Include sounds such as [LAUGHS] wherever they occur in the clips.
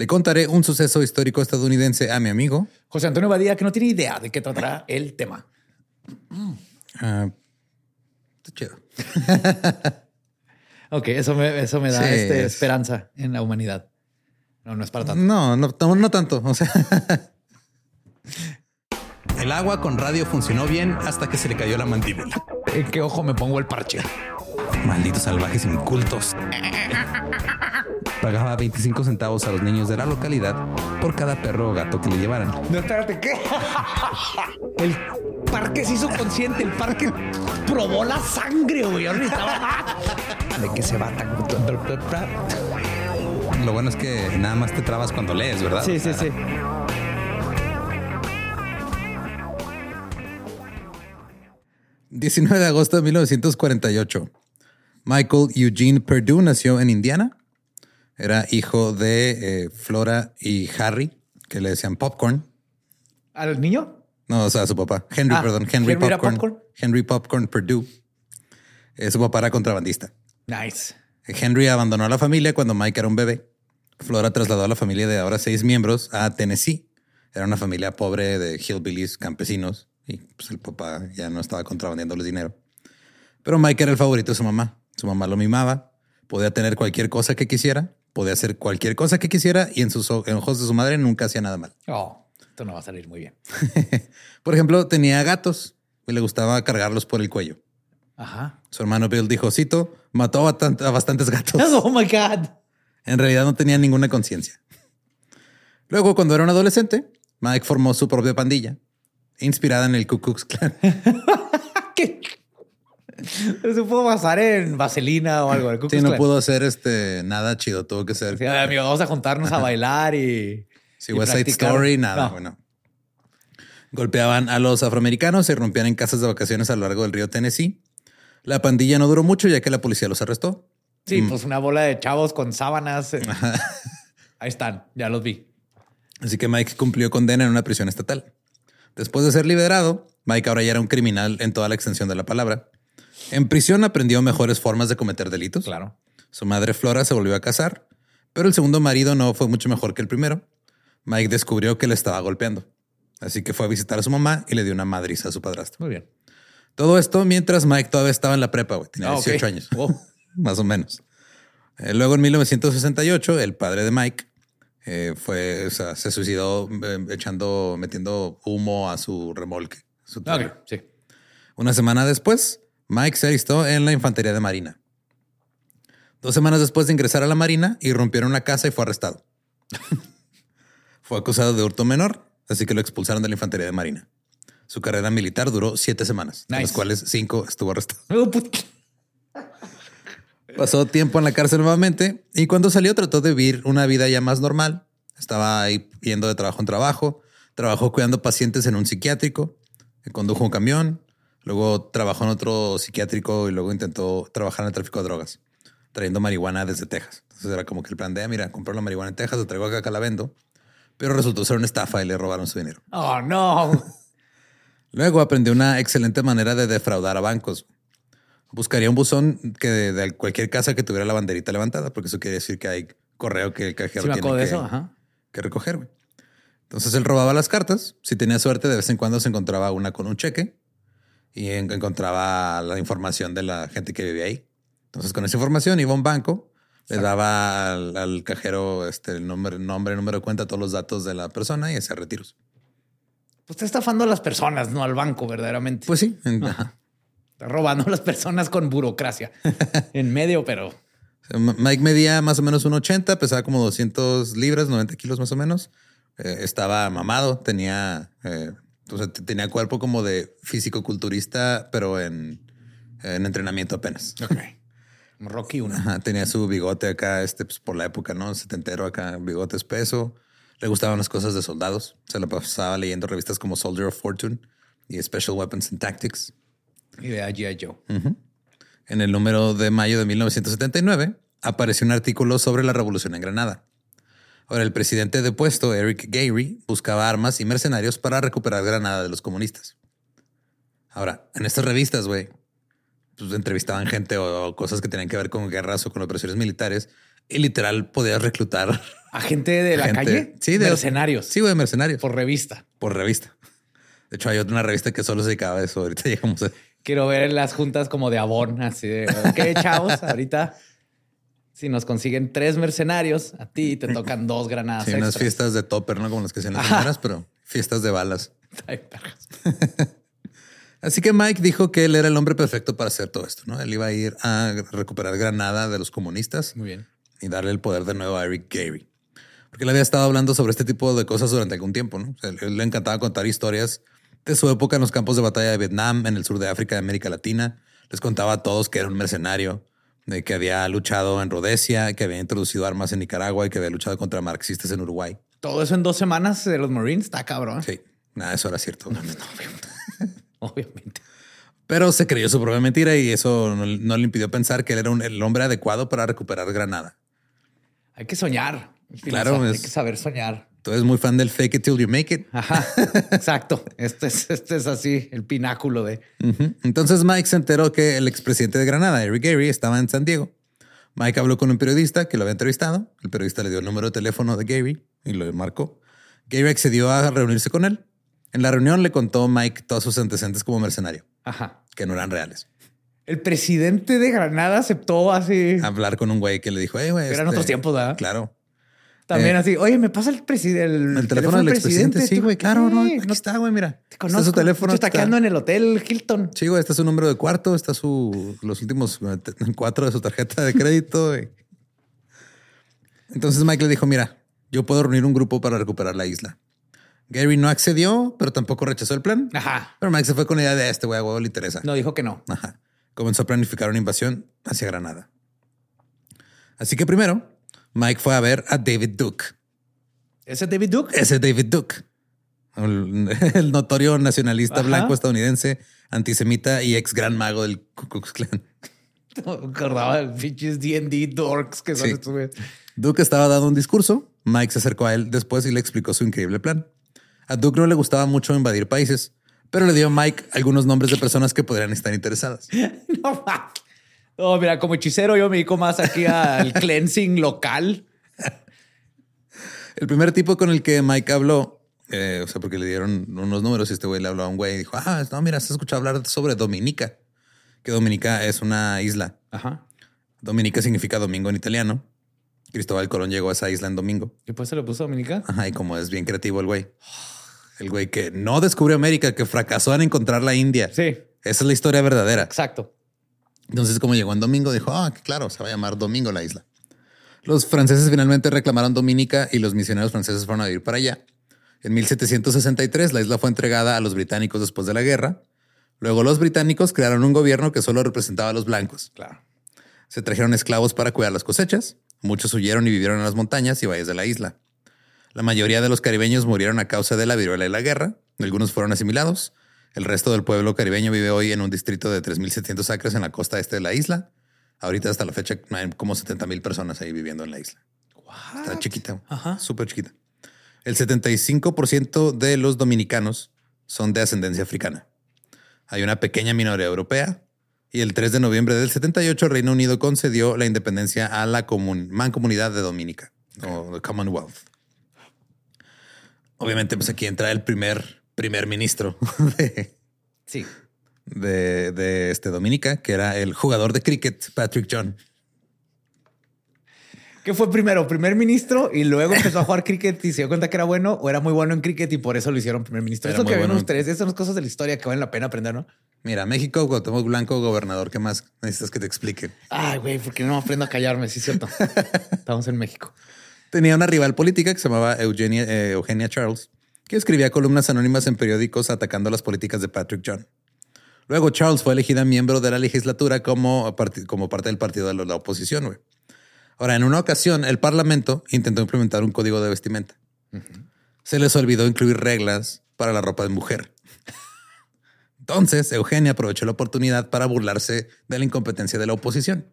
le contaré un suceso histórico estadounidense a mi amigo José Antonio Badía, que no tiene idea de qué tratará el tema. Ah, está chido. [LAUGHS] Ok, eso me, eso me da Sí, este, es- esperanza en la humanidad. No, no es para tanto. No, no, no, no tanto. O sea, [LAUGHS] el agua con radio funcionó bien hasta que se le cayó la mandíbula. ¿En qué ojo me pongo el parche? Malditos salvajes incultos. [LAUGHS] Pagaba 25 centavos a los niños de la localidad por cada perro o gato que le llevaran. No, espérate, ¿qué? [LAUGHS] El parque se hizo consciente, el parque probó la sangre, güey. Necesitaba- ¿De qué se va tan? Lo bueno es que nada más te trabas cuando lees, ¿verdad? Sí, sí, sí. – 19 de agosto de 1948. Michael Eugene Perdue nació en Indiana. Era hijo de eh, Flora y Harry, que le decían Popcorn. ¿Al niño? No, o sea, su papá. Henry, Ah, perdón. Henry, ¿Henry Popcorn. Popcorn? Henry Popcorn Perdue. Eh, su papá era contrabandista. Nice. Henry abandonó a la familia cuando Mike era un bebé. Flora trasladó a la familia de ahora seis miembros a Tennessee. Era una familia pobre de hillbillies, campesinos, y pues el papá ya no estaba contrabandeándoles dinero. Pero Mike era el favorito de su mamá. Su mamá lo mimaba, podía tener cualquier cosa que quisiera, podía hacer cualquier cosa que quisiera y en sus en ojos de su madre nunca hacía nada mal. Oh, esto no va a salir muy bien. [LAUGHS] Por ejemplo, tenía gatos y le gustaba cargarlos por el cuello. Ajá. Su hermano Bill dijo, cito, mató a, a bastantes gatos. [LAUGHS] Oh my God. En realidad no tenía ninguna conciencia. Luego, cuando era un adolescente, Mike formó su propia pandilla, inspirada en el Ku Klux Klan. [LAUGHS] Pero [LAUGHS] se pudo basar en vaselina o algo. Sí, no pudo hacer este nada chido, tuvo que ser Sí, "Ay, amigo, vamos a juntarnos a bailar y. Sí, y West Side practicar". Story, nada, No. bueno. Golpeaban a los afroamericanos y rompían en casas de vacaciones a lo largo del río Tennessee. La pandilla no duró mucho ya que la policía los arrestó. Sí, pues una bola de chavos con sábanas. eh. Ahí están, ya los vi. Así que Mike cumplió condena en una prisión estatal. Después de ser liberado, Mike ahora ya era un criminal en toda la extensión de la palabra. En prisión aprendió mejores formas de cometer delitos. Claro. Su madre Flora se volvió a casar, pero el segundo marido no fue mucho mejor que el primero. Mike descubrió que le estaba golpeando. Así que fue a visitar a su mamá y le dio una madriza a su padrastro. Muy bien. Todo esto mientras Mike todavía estaba en la prepa, güey. Tenía Ah, ok. 18 años. Wow. [LAUGHS] Más o menos. Eh, luego en 1968, el padre de Mike eh, fue, o sea, se suicidó eh, echando, metiendo humo a su remolque. su. Ok, sí. Una semana después, Mike se alistó en la infantería de Marina. Dos semanas después de ingresar a la Marina, irrumpieron la casa y fue arrestado. [LAUGHS] fue acusado de hurto menor, así que lo expulsaron de la infantería de Marina. Su carrera militar duró siete semanas, de las cuales cinco estuvo arrestado. Oh, Pasó tiempo en la cárcel nuevamente y cuando salió trató de vivir una vida ya más normal. Estaba ahí yendo de trabajo en trabajo, trabajó cuidando pacientes en un psiquiátrico, condujo un camión, luego trabajó en otro psiquiátrico y luego intentó trabajar en el tráfico de drogas, trayendo marihuana desde Texas. Entonces era como que el plan de, "Ah, mira, comprar la marihuana en Texas, lo traigo acá, acá la vendo, pero resultó ser una estafa y le robaron su dinero. Oh, no. [LAUGHS] Luego aprendió una excelente manera de defraudar a bancos. Buscaría un buzón que de, de cualquier casa que tuviera la banderita levantada, porque eso quiere decir que hay correo que el cajero Sí, tiene que, eso. Ajá. que recoger. Entonces él robaba las cartas. Si tenía suerte, de vez en cuando se encontraba una con un cheque y en- encontraba la información de la gente que vivía ahí. Entonces con esa información iba a un banco, le daba al, al cajero este, el nombre, nombre, número de cuenta, todos los datos de la persona y hacía retiros. Pues está estafando a las personas, no al banco, verdaderamente. Pues sí. [LAUGHS] ajá. está robando a las personas con burocracia. [LAUGHS] en medio, pero Mike medía más o menos 1,80, pesaba como 200 libras, 90 kilos más o menos. Eh, estaba mamado, tenía, eh, o sea, tenía cuerpo como de físico-culturista, pero en, en entrenamiento apenas. ok. Rocky uno. Ajá, tenía su bigote acá, este, pues, por la época, ¿no? Setentero acá, bigote espeso. Le gustaban las cosas de soldados. Se lo pasaba leyendo revistas como Soldier of Fortune y Special Weapons and Tactics. Y de G.I. Joe. En el número de mayo de 1979 apareció un artículo sobre la revolución en Granada. Ahora, el presidente depuesto, Eric Gairy, buscaba armas y mercenarios para recuperar Granada de los comunistas. Ahora, en estas revistas, güey, pues entrevistaban gente o, o cosas que tenían que ver con guerras o con operaciones militares y literal podías reclutar A gente de la gente- calle. Sí, de mercenarios. Sí, güey, mercenarios por, Por revista. por revista. De hecho, hay otra revista que solo se dedicaba a eso. Ahorita [LAUGHS] llegamos a Quiero ver las juntas como de abón, así de, ok, chavos, ahorita si nos consiguen tres mercenarios, a ti te tocan dos granadas. sí, unas fiestas de topper, ¿no? Como las que hacían las Ajá. primeras, pero fiestas de balas. [LAUGHS] Ay. [LAUGHS] Así que Mike dijo que él era el hombre perfecto para hacer todo esto, ¿no? Él iba a ir a recuperar Granada de los comunistas Muy bien. y darle el poder de nuevo a Eric Gary. Porque él había estado hablando sobre este tipo de cosas durante algún tiempo, ¿no? O sea, él le encantaba contar historias de su época en los campos de batalla de Vietnam, en el sur de África, de América Latina. Les contaba a todos que era un mercenario, de que había luchado en Rhodesia, que había introducido armas en Nicaragua y que había luchado contra marxistas en Uruguay. Todo eso en dos semanas de los Marines está cabrón. Sí, nada, eso era cierto. [LAUGHS] Obviamente. Pero se creyó su propia mentira y eso no, no le impidió pensar que él era un- el hombre adecuado para recuperar Granada. Hay que soñar. Claro, hay que saber soñar. Tú eres muy fan del fake it till you make it. Ajá, [LAUGHS] exacto. Este es, este es así, el pináculo de. Entonces Mike se enteró que el expresidente de Granada, Eric Gary, estaba en San Diego. Mike habló con un periodista que lo había entrevistado. El periodista le dio el número de teléfono de Gary y lo marcó. Gary accedió a reunirse con él. En la reunión le contó Mike todos sus antecedentes como mercenario, Ajá. que no eran reales. El presidente de Granada aceptó así. Hablar con un güey que le dijo, hey, güey. Eran este, otros tiempos, ¿verdad? Claro. También eh, así, oye, me pasa el presidente. El, El teléfono del expresidente. Sí, ¿Tú güey. Claro, no. Aquí está, güey. Mira. te Está conozco. su teléfono. Está está- quedando en el hotel Hilton. Sí, güey, está su número de cuarto, está su los últimos eh, [LAUGHS] cuatro de su tarjeta de crédito. Entonces Mike le dijo, mira, yo puedo reunir un grupo para recuperar la isla. Gary no accedió, pero tampoco rechazó el plan. Ajá. Pero Mike se fue con la idea de este güey, a huevo le interesa. No dijo que no. Ajá. comenzó a planificar una invasión hacia Granada. Así que primero, Mike fue a ver a David Duke. ¿Ese es David Duke? Ese es David Duke, el, [LAUGHS] el notorio nacionalista Ajá. blanco estadounidense, antisemita y ex gran mago del Ku Klux Klan. [LAUGHS] No acordaba de pinches D&D dorks que son Sí. estos güeyes. Duke estaba dando un discurso. Mike se acercó a él después y le explicó su increíble plan. A Duke no le gustaba mucho invadir países, pero le dio a Mike algunos nombres de personas que podrían estar interesadas. [LAUGHS] No. No, mira, como hechicero yo me dedico más aquí al [LAUGHS] cleansing local. El primer tipo con el que Mike habló, eh, o sea, porque le dieron unos números y este güey le habló a un güey y dijo, ah, no, mira, has escuchado hablar sobre Dominica, que Dominica es una isla. Ajá. Dominica significa domingo en italiano. Cristóbal Colón llegó a esa isla en domingo. ¿Y pues se le puso Dominica? Ajá, y como es bien creativo el güey. El güey que no descubrió América, que fracasó en encontrar la India. Sí, Esa es la historia verdadera. exacto. Entonces, como llegó en domingo, dijo, ah, claro, se va a llamar Domingo la isla. Los franceses finalmente reclamaron Dominica y los misioneros franceses fueron a vivir para allá. En 1763, la isla fue entregada a los británicos después de la guerra. Luego los británicos crearon un gobierno que solo representaba a los blancos. Claro. Se trajeron esclavos para cuidar las cosechas. Muchos huyeron y vivieron en las montañas y valles de la isla. La mayoría de los caribeños murieron a causa de la viruela y la guerra. Algunos fueron asimilados. El resto del pueblo caribeño vive hoy en un distrito de 3.700 acres en la costa este de la isla. Ahorita hasta la fecha hay como 70 mil personas ahí viviendo en la isla. Está chiquita, súper chiquita. El 75% de los dominicanos son de ascendencia africana. Hay una pequeña minoría europea y el 3 de noviembre del 78 el Reino Unido concedió la independencia a la comun- mancomunidad de Dominica o the Commonwealth. Obviamente, pues aquí entra el primer primer ministro [LAUGHS] de, Sí. de, de este Dominica, que era el jugador de cricket Patrick John. ¿Qué fue primero? ¿Primer ministro y luego empezó a jugar cricket y se dio cuenta que era bueno o era muy bueno en cricket y por eso lo hicieron primer ministro? Era Eso que ven bueno. ustedes, esas son las cosas de la historia que valen la pena aprender, ¿no? Mira, México, Cuauhtémoc Blanco, gobernador, ¿qué más necesitas que te explique? Ay, güey, porque no aprendo a callarme, sí es cierto. [LAUGHS] Estamos en México. Tenía una rival política que se llamaba Eugenia, eh, Eugenia Charles, que escribía columnas anónimas en periódicos atacando las políticas de Patrick John. Luego Charles fue elegida miembro de la legislatura como, como parte del partido de la, oposición. Ahora, en una ocasión, el parlamento intentó implementar un código de vestimenta. Se les olvidó incluir reglas para la ropa de mujer. Entonces, Eugenia aprovechó la oportunidad para burlarse de la incompetencia de la oposición.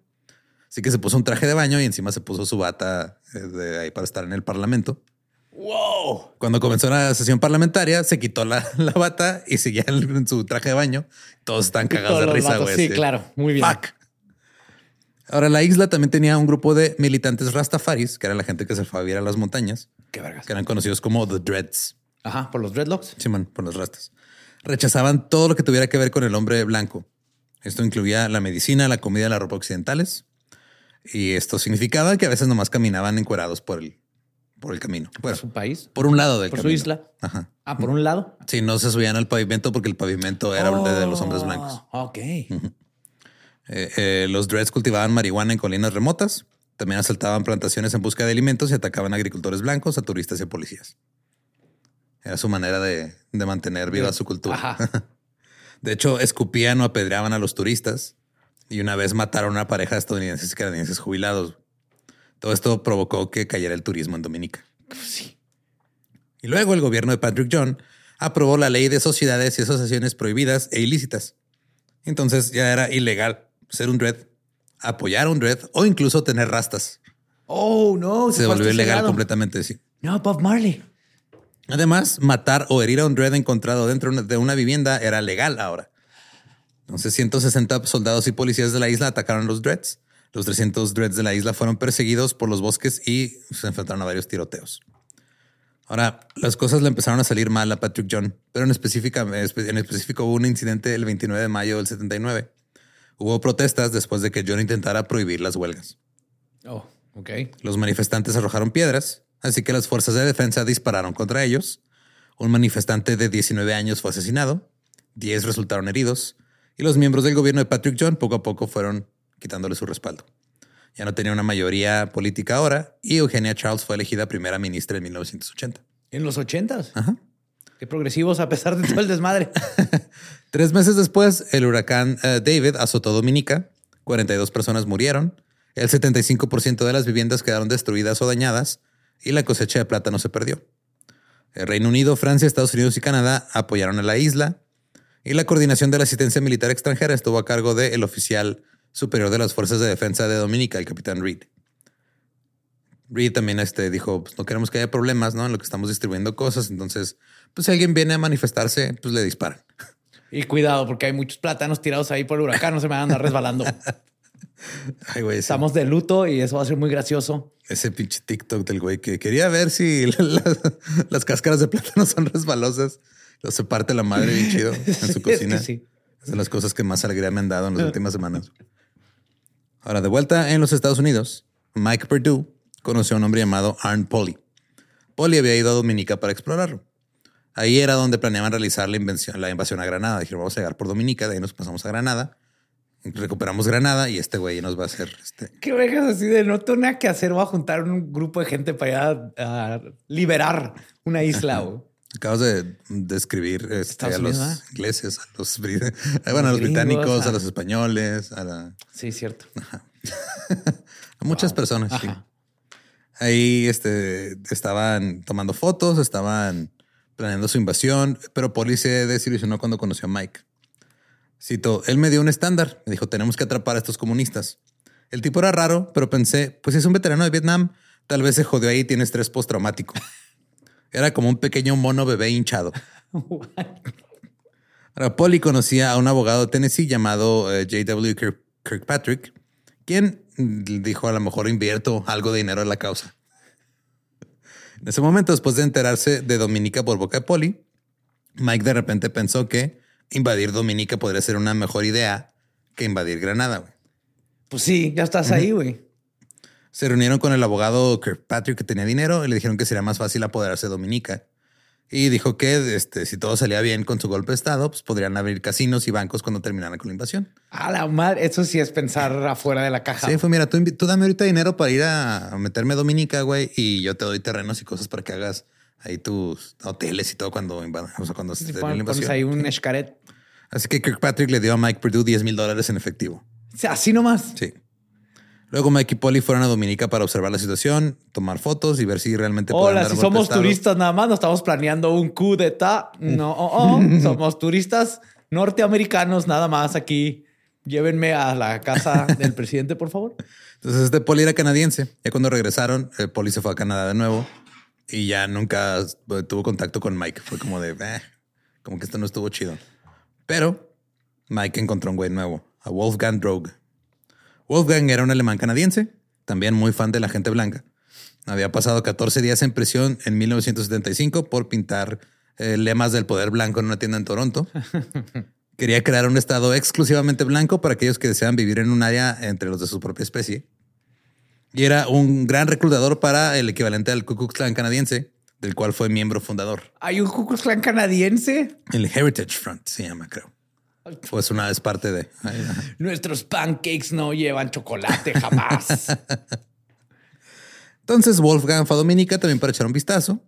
Así que se puso un traje de baño y encima se puso su bata eh, de ahí para estar en el parlamento. Wow. Cuando comenzó la sesión parlamentaria, se quitó la, [LAUGHS] la bata y seguía en, su traje de baño. Todos están cagados de risa, güey. Sí, claro. Muy bien. Fuck. Ahora, la isla también tenía un grupo de militantes rastafaris, que era la gente que se fue a vivir a las montañas, Qué vergas. que eran conocidos como The Dreads. Ajá, por los dreadlocks. Simón, por las rastas. Rechazaban todo lo que tuviera que ver con el hombre blanco. Esto incluía la medicina, la comida la ropa occidentales. Y esto significaba que a veces nomás caminaban encuerados por el, por el camino. Por su país. por un lado del Por su isla. Ajá. Ah, por un lado. Sí, no se subían al pavimento porque el pavimento era de, de los hombres blancos. Oh, Ok. Eh, eh, los Dreads cultivaban marihuana en colinas remotas. También asaltaban plantaciones en busca de alimentos y atacaban a agricultores blancos, a turistas y a policías. Era su manera de, de mantener viva su cultura. Ajá. [LAUGHS] De hecho, escupían o apedreaban a los turistas y una vez mataron a una pareja de estadounidenses y canadienses jubilados. Todo esto provocó que cayera el turismo en Dominica. Sí. Y luego el gobierno de Patrick John aprobó la ley de sociedades y asociaciones prohibidas e ilícitas. Entonces ya era ilegal ser un dread, apoyar a un dread o incluso tener rastas. Oh, no. Se fue volvió ilegal completamente, sí. No, Bob Marley. Además, matar o herir a un dread encontrado dentro de una vivienda era legal ahora. Entonces, 160 soldados y policías de la isla atacaron a los dreads. Los 300 dreads de la isla fueron perseguidos por los bosques y se enfrentaron a varios tiroteos. Ahora, las cosas le empezaron a salir mal a Patrick John, pero en, específica, en específico hubo un incidente el 29 de mayo del 79. Hubo protestas después de que John intentara prohibir las huelgas. Oh, ok. Los manifestantes arrojaron piedras, así que las fuerzas de defensa dispararon contra ellos. Un manifestante de 19 años fue asesinado, 10 resultaron heridos y los miembros del gobierno de Patrick John poco a poco fueron quitándole su respaldo. Ya no tenía una mayoría política ahora y Eugenia Charles fue elegida primera ministra en 1980. En los ochentas. Ajá. Qué progresivos a pesar de todo el desmadre. [LAUGHS] Tres meses después, el huracán eh, David azotó Dominica. 42 personas murieron. El 75% de las viviendas quedaron destruidas o dañadas y la cosecha de plátano se perdió. El Reino Unido, Francia, Estados Unidos y Canadá apoyaron a la isla y la coordinación de la asistencia militar extranjera estuvo a cargo del oficial superior de las Fuerzas de Defensa de Dominica, el capitán Reed. Reed también este, dijo, pues no queremos que haya problemas, ¿no? En lo que estamos distribuyendo cosas. Entonces, pues si alguien viene a manifestarse, pues le disparan. Y cuidado, porque hay muchos plátanos tirados ahí por el huracán, no se me van a andar resbalando. [LAUGHS] Ay, güey, ese, Estamos de luto y eso va a ser muy gracioso. ese pinche TikTok del güey que quería ver si [LAUGHS] las, las cáscaras de plátano son resbalosas. Lo se parte la madre bien chido en [LAUGHS] Es su que cocina. sí. Es de las cosas que más alegría me han dado en las últimas semanas. Ahora, de vuelta en los Estados Unidos, Mike Perdue conoció a un hombre llamado Arn Polly. Polly había ido a Dominica para explorarlo. Ahí era donde planeaban realizar la, invención, la invasión a Granada. Dijeron, vamos a llegar por Dominica, de ahí nos pasamos a Granada. Recuperamos Granada y este güey nos va a hacer este, [LAUGHS] Qué orejas así de no tengo nada que hacer. Voy a juntar un grupo de gente para allá a liberar una isla. Acabas de describir este, a los Unidos, ingleses, a los, [LAUGHS] a británicos, a a- los españoles, a, la- Sí, cierto. [LAUGHS] a muchas personas. sí. Ahí este, estaban tomando fotos, estaban planeando su invasión, pero Polly se desilusionó cuando conoció a Mike. Cito, él me dio un estándar, me dijo, tenemos que atrapar a estos comunistas. El tipo era raro, pero pensé, pues si es un veterano de Vietnam, tal vez se jodió ahí y tiene estrés postraumático. Era como un pequeño mono bebé hinchado. [LAUGHS] Ahora, Polly conocía a un abogado de Tennessee llamado eh, J.W. Kirk- Kirkpatrick, quien dijo a lo mejor invierto algo de dinero en la causa. En ese momento, después de enterarse de Dominica por boca de Polly, Mike de repente pensó que invadir Dominica podría ser una mejor idea que invadir Granada. Pues sí, ya estás ahí, güey. Se reunieron con el abogado Kirkpatrick que tenía dinero y le dijeron que sería más fácil apoderarse de Dominica. Y dijo que este, si todo salía bien con su golpe de estado, pues podrían abrir casinos y bancos cuando terminaran con la invasión. A la madre, eso sí es pensar [LAUGHS] afuera de la caja. Sí, fue, mira, tú, tú dame ahorita dinero para ir a, meterme a Dominica, güey, y yo te doy terrenos y cosas para que hagas ahí tus hoteles y todo cuando o sea, cuando se la invasión. ahí un escaret. Así que Kirkpatrick le dio a Mike Perdue 10 mil dólares en efectivo. Así nomás. Sí. Luego Mike y Polly fueron a Dominica para observar la situación, tomar fotos y ver si realmente Hola, dar si somos estado. turistas nada más, no estamos planeando un coup d'etat. No, oh, oh. [LAUGHS] somos turistas norteamericanos nada más aquí. Llévenme a la casa del [LAUGHS] presidente, por favor. Entonces este Polly era canadiense. Ya cuando regresaron, el Polly se fue a Canadá de nuevo y ya nunca eh, tuvo contacto con Mike. Fue como de, "Eh, como que esto no estuvo chido. Pero Mike encontró un güey nuevo, a Wolfgang Droge. Wolfgang era un alemán canadiense, también muy fan de la gente blanca. Había pasado 14 días en prisión en 1975 por pintar eh, lemas del poder blanco en una tienda en Toronto. [LAUGHS] Quería crear un estado exclusivamente blanco para aquellos que desean vivir en un área entre los de su propia especie. Y era un gran reclutador para el equivalente al Ku Klux Klan canadiense, del cual fue miembro fundador. Hay un Ku Klux Klan canadiense. El Heritage Front se llama, creo. Pues una vez parte de. Nuestros pancakes no llevan chocolate jamás. [LAUGHS] Entonces Wolfgang fue a Dominica también para echar un vistazo.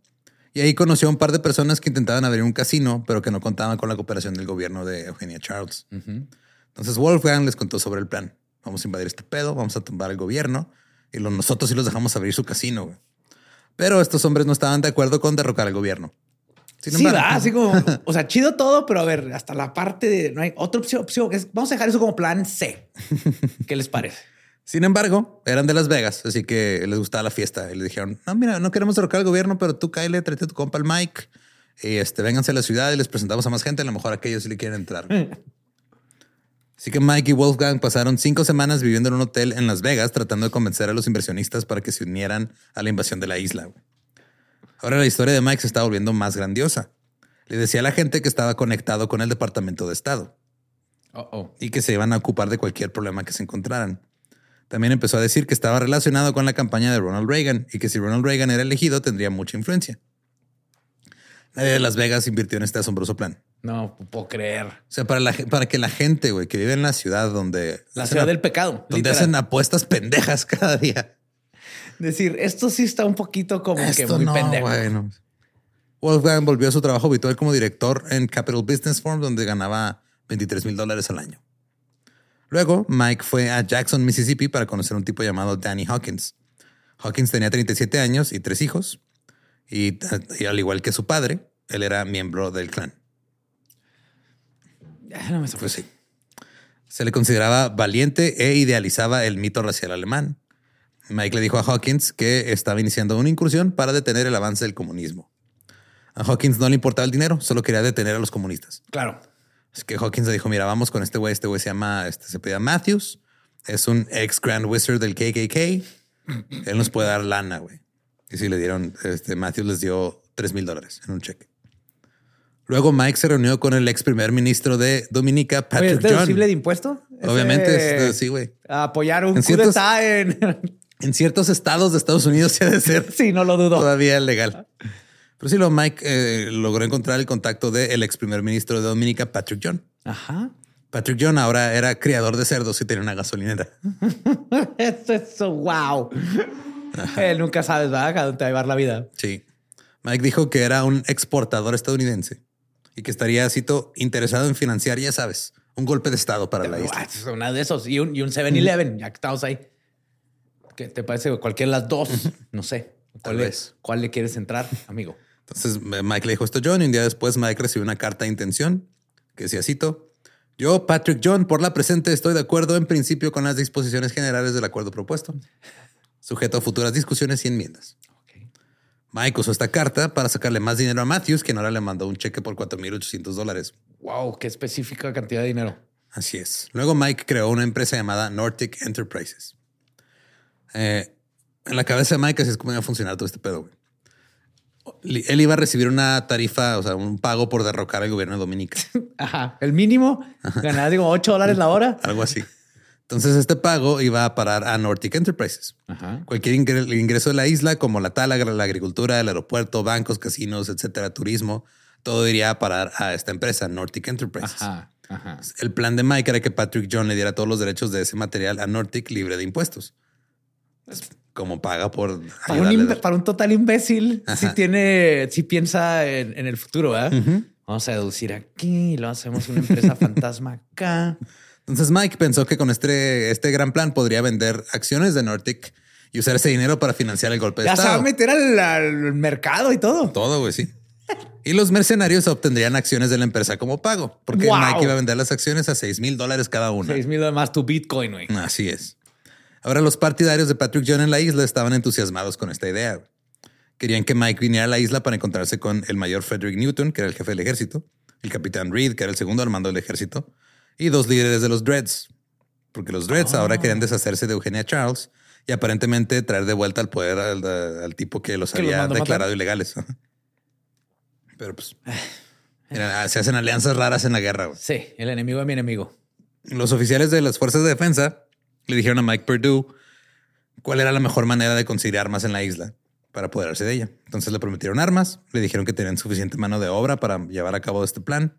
Y ahí conoció a un par de personas que intentaban abrir un casino, pero que no contaban con la cooperación del gobierno de Eugenia Charles. Entonces Wolfgang les contó sobre el plan. Vamos a invadir este pedo, vamos a tumbar el gobierno y nosotros sí los dejamos abrir su casino. Pero estos hombres no estaban de acuerdo con derrocar al gobierno. Sin sí, va, así como, o sea, chido todo, pero a ver, hasta la parte de no hay otra opción. opción es- vamos a dejar eso como plan C. [LAUGHS] ¿Qué les parece? Sin embargo, eran de Las Vegas, así que les gustaba la fiesta. Y le dijeron, no, mira, no queremos derrocar al gobierno, pero tú, Kyle, tráete a tu compa el Mike. Y este, vénganse a la ciudad y les presentamos a más gente. A lo mejor aquellos sí le quieren entrar. [LAUGHS] Así que Mike y Wolfgang pasaron cinco semanas viviendo en un hotel en Las Vegas, tratando de convencer a los inversionistas para que se unieran a la invasión de la isla. güey. Ahora la historia de Mike se está volviendo más grandiosa. Le decía a la gente que estaba conectado con el Departamento de Estado Oh, oh. y que se iban a ocupar de cualquier problema que se encontraran. También empezó a decir que estaba relacionado con la campaña de Ronald Reagan y que si Ronald Reagan era elegido tendría mucha influencia. Nadie de Las Vegas invirtió en este asombroso plan. No puedo creer. O sea, para, la, para que la gente güey, que vive en la ciudad donde... La ciudad del pecado. Donde literal. hacen apuestas pendejas [LAUGHS] cada día. Decir, esto sí está un poquito como que muy no, pendejo. Wolfgang volvió a su trabajo habitual como director en Capital Business Forum, donde ganaba 23 mil dólares al año. Luego, Mike fue a Jackson, Mississippi, para conocer a un tipo llamado Danny Hawkins. Hawkins tenía 37 años y tres hijos, y, y al igual que su padre, él era miembro del clan. Ah, No me Pues sí. Se le consideraba valiente e idealizaba el mito racial alemán. Mike le dijo a Hawkins que estaba iniciando una incursión para detener el avance del comunismo. A Hawkins no le importaba el dinero, solo quería detener a los comunistas. Claro. Así que Hawkins le dijo, mira, vamos con este güey. Este güey se llama, este se pide Matthews. Es un ex Grand Wizard del KKK. Él nos puede dar lana, güey. Y sí le dieron, este Matthews les dio 3 mil dólares en un cheque. Luego Mike se reunió con el ex primer ministro de Dominica, Oye, Patrick ¿es deducible de impuesto? Obviamente, es- sí, güey. Apoyar un ciertos- en... [LAUGHS] En ciertos estados de Estados Unidos [LAUGHS] se ha de ser sí, no lo dudo. todavía legal. Pero sí, lo Mike eh, logró encontrar el contacto del ex primer ministro de Dominica, Patrick John. Ajá. Patrick John ahora era criador de cerdos y tenía una gasolinera. [LAUGHS] Eso es wow. Eh, nunca sabes, ¿verdad? A dónde va a llevar la vida. Sí. Mike dijo que era un exportador estadounidense y que estaría, cito, interesado en financiar, ya sabes, un golpe de estado para la isla. Una de esos. Y un, y un 7-Eleven, ya que estamos ahí. ¿Qué te parece? Cualquiera de las dos. No sé. Tal ¿Cuál, le, vez. ¿Cuál le quieres entrar, amigo? Entonces eh, Mike le dijo esto a John y un día después Mike recibió una carta de intención que decía, cito, yo, Patrick John, por la presente estoy de acuerdo en principio con las disposiciones generales del acuerdo propuesto, sujeto a futuras discusiones y enmiendas. Mike usó esta carta para sacarle más dinero a Matthews, quien ahora le mandó un cheque por 4.800 dólares. Wow, qué específica cantidad de dinero. Así es. Luego Mike creó una empresa llamada Nordic Enterprises. Eh, en la cabeza de Mike así es como iba a funcionar todo este pedo. güey. Él iba a recibir una tarifa, o sea, un pago por derrocar al gobierno de Dominica, [LAUGHS] Ajá. El mínimo, ganar, digo, 8 dólares la hora. [LAUGHS] algo así. Entonces este pago iba a parar a Nordic Enterprises. Ajá. Cualquier ingre- ingreso de la isla, como la tala, la agricultura, el aeropuerto, bancos, casinos, etcétera, turismo, todo iría a parar a esta empresa, Nordic Enterprises. Ajá. Ajá. El plan de Mike era que Patrick John le diera todos los derechos de ese material a Nordic libre de impuestos. Como paga por Para un, para total imbécil, si Ajá. tiene, si piensa en, en el futuro, ¿verdad? Vamos a deducir aquí, lo hacemos una empresa [LAUGHS] fantasma acá. Entonces Mike pensó que con este, este gran plan podría vender acciones de Nordic y usar ese dinero para financiar el golpe de Ya se va a estado. meter al, al mercado y todo. Todo, güey, sí. Y los mercenarios obtendrían acciones de la empresa como pago, porque Wow. Mike iba a vender las acciones a 6 mil dólares cada una. Seis mil más tu Bitcoin, güey. Así es. Ahora los partidarios de Patrick John en la isla estaban entusiasmados con esta idea. Querían que Mike viniera a la isla para encontrarse con el mayor Frederick Newton, que era el jefe del ejército, el capitán Reed, que era el segundo al mando del ejército, y dos líderes de los Dreads. Porque los Dreads ahora querían deshacerse de Eugenia Charles y aparentemente traer de vuelta al poder al, al tipo que los Que había declarado matar. ilegales. [LAUGHS] Pero pues era- se hacen alianzas raras en la guerra. Sí, el enemigo de mi enemigo. Los oficiales de las fuerzas de defensa le dijeron a Mike Perdue cuál era la mejor manera de conseguir armas en la isla para apoderarse de ella. Entonces le prometieron armas, le dijeron que tenían suficiente mano de obra para llevar a cabo este plan,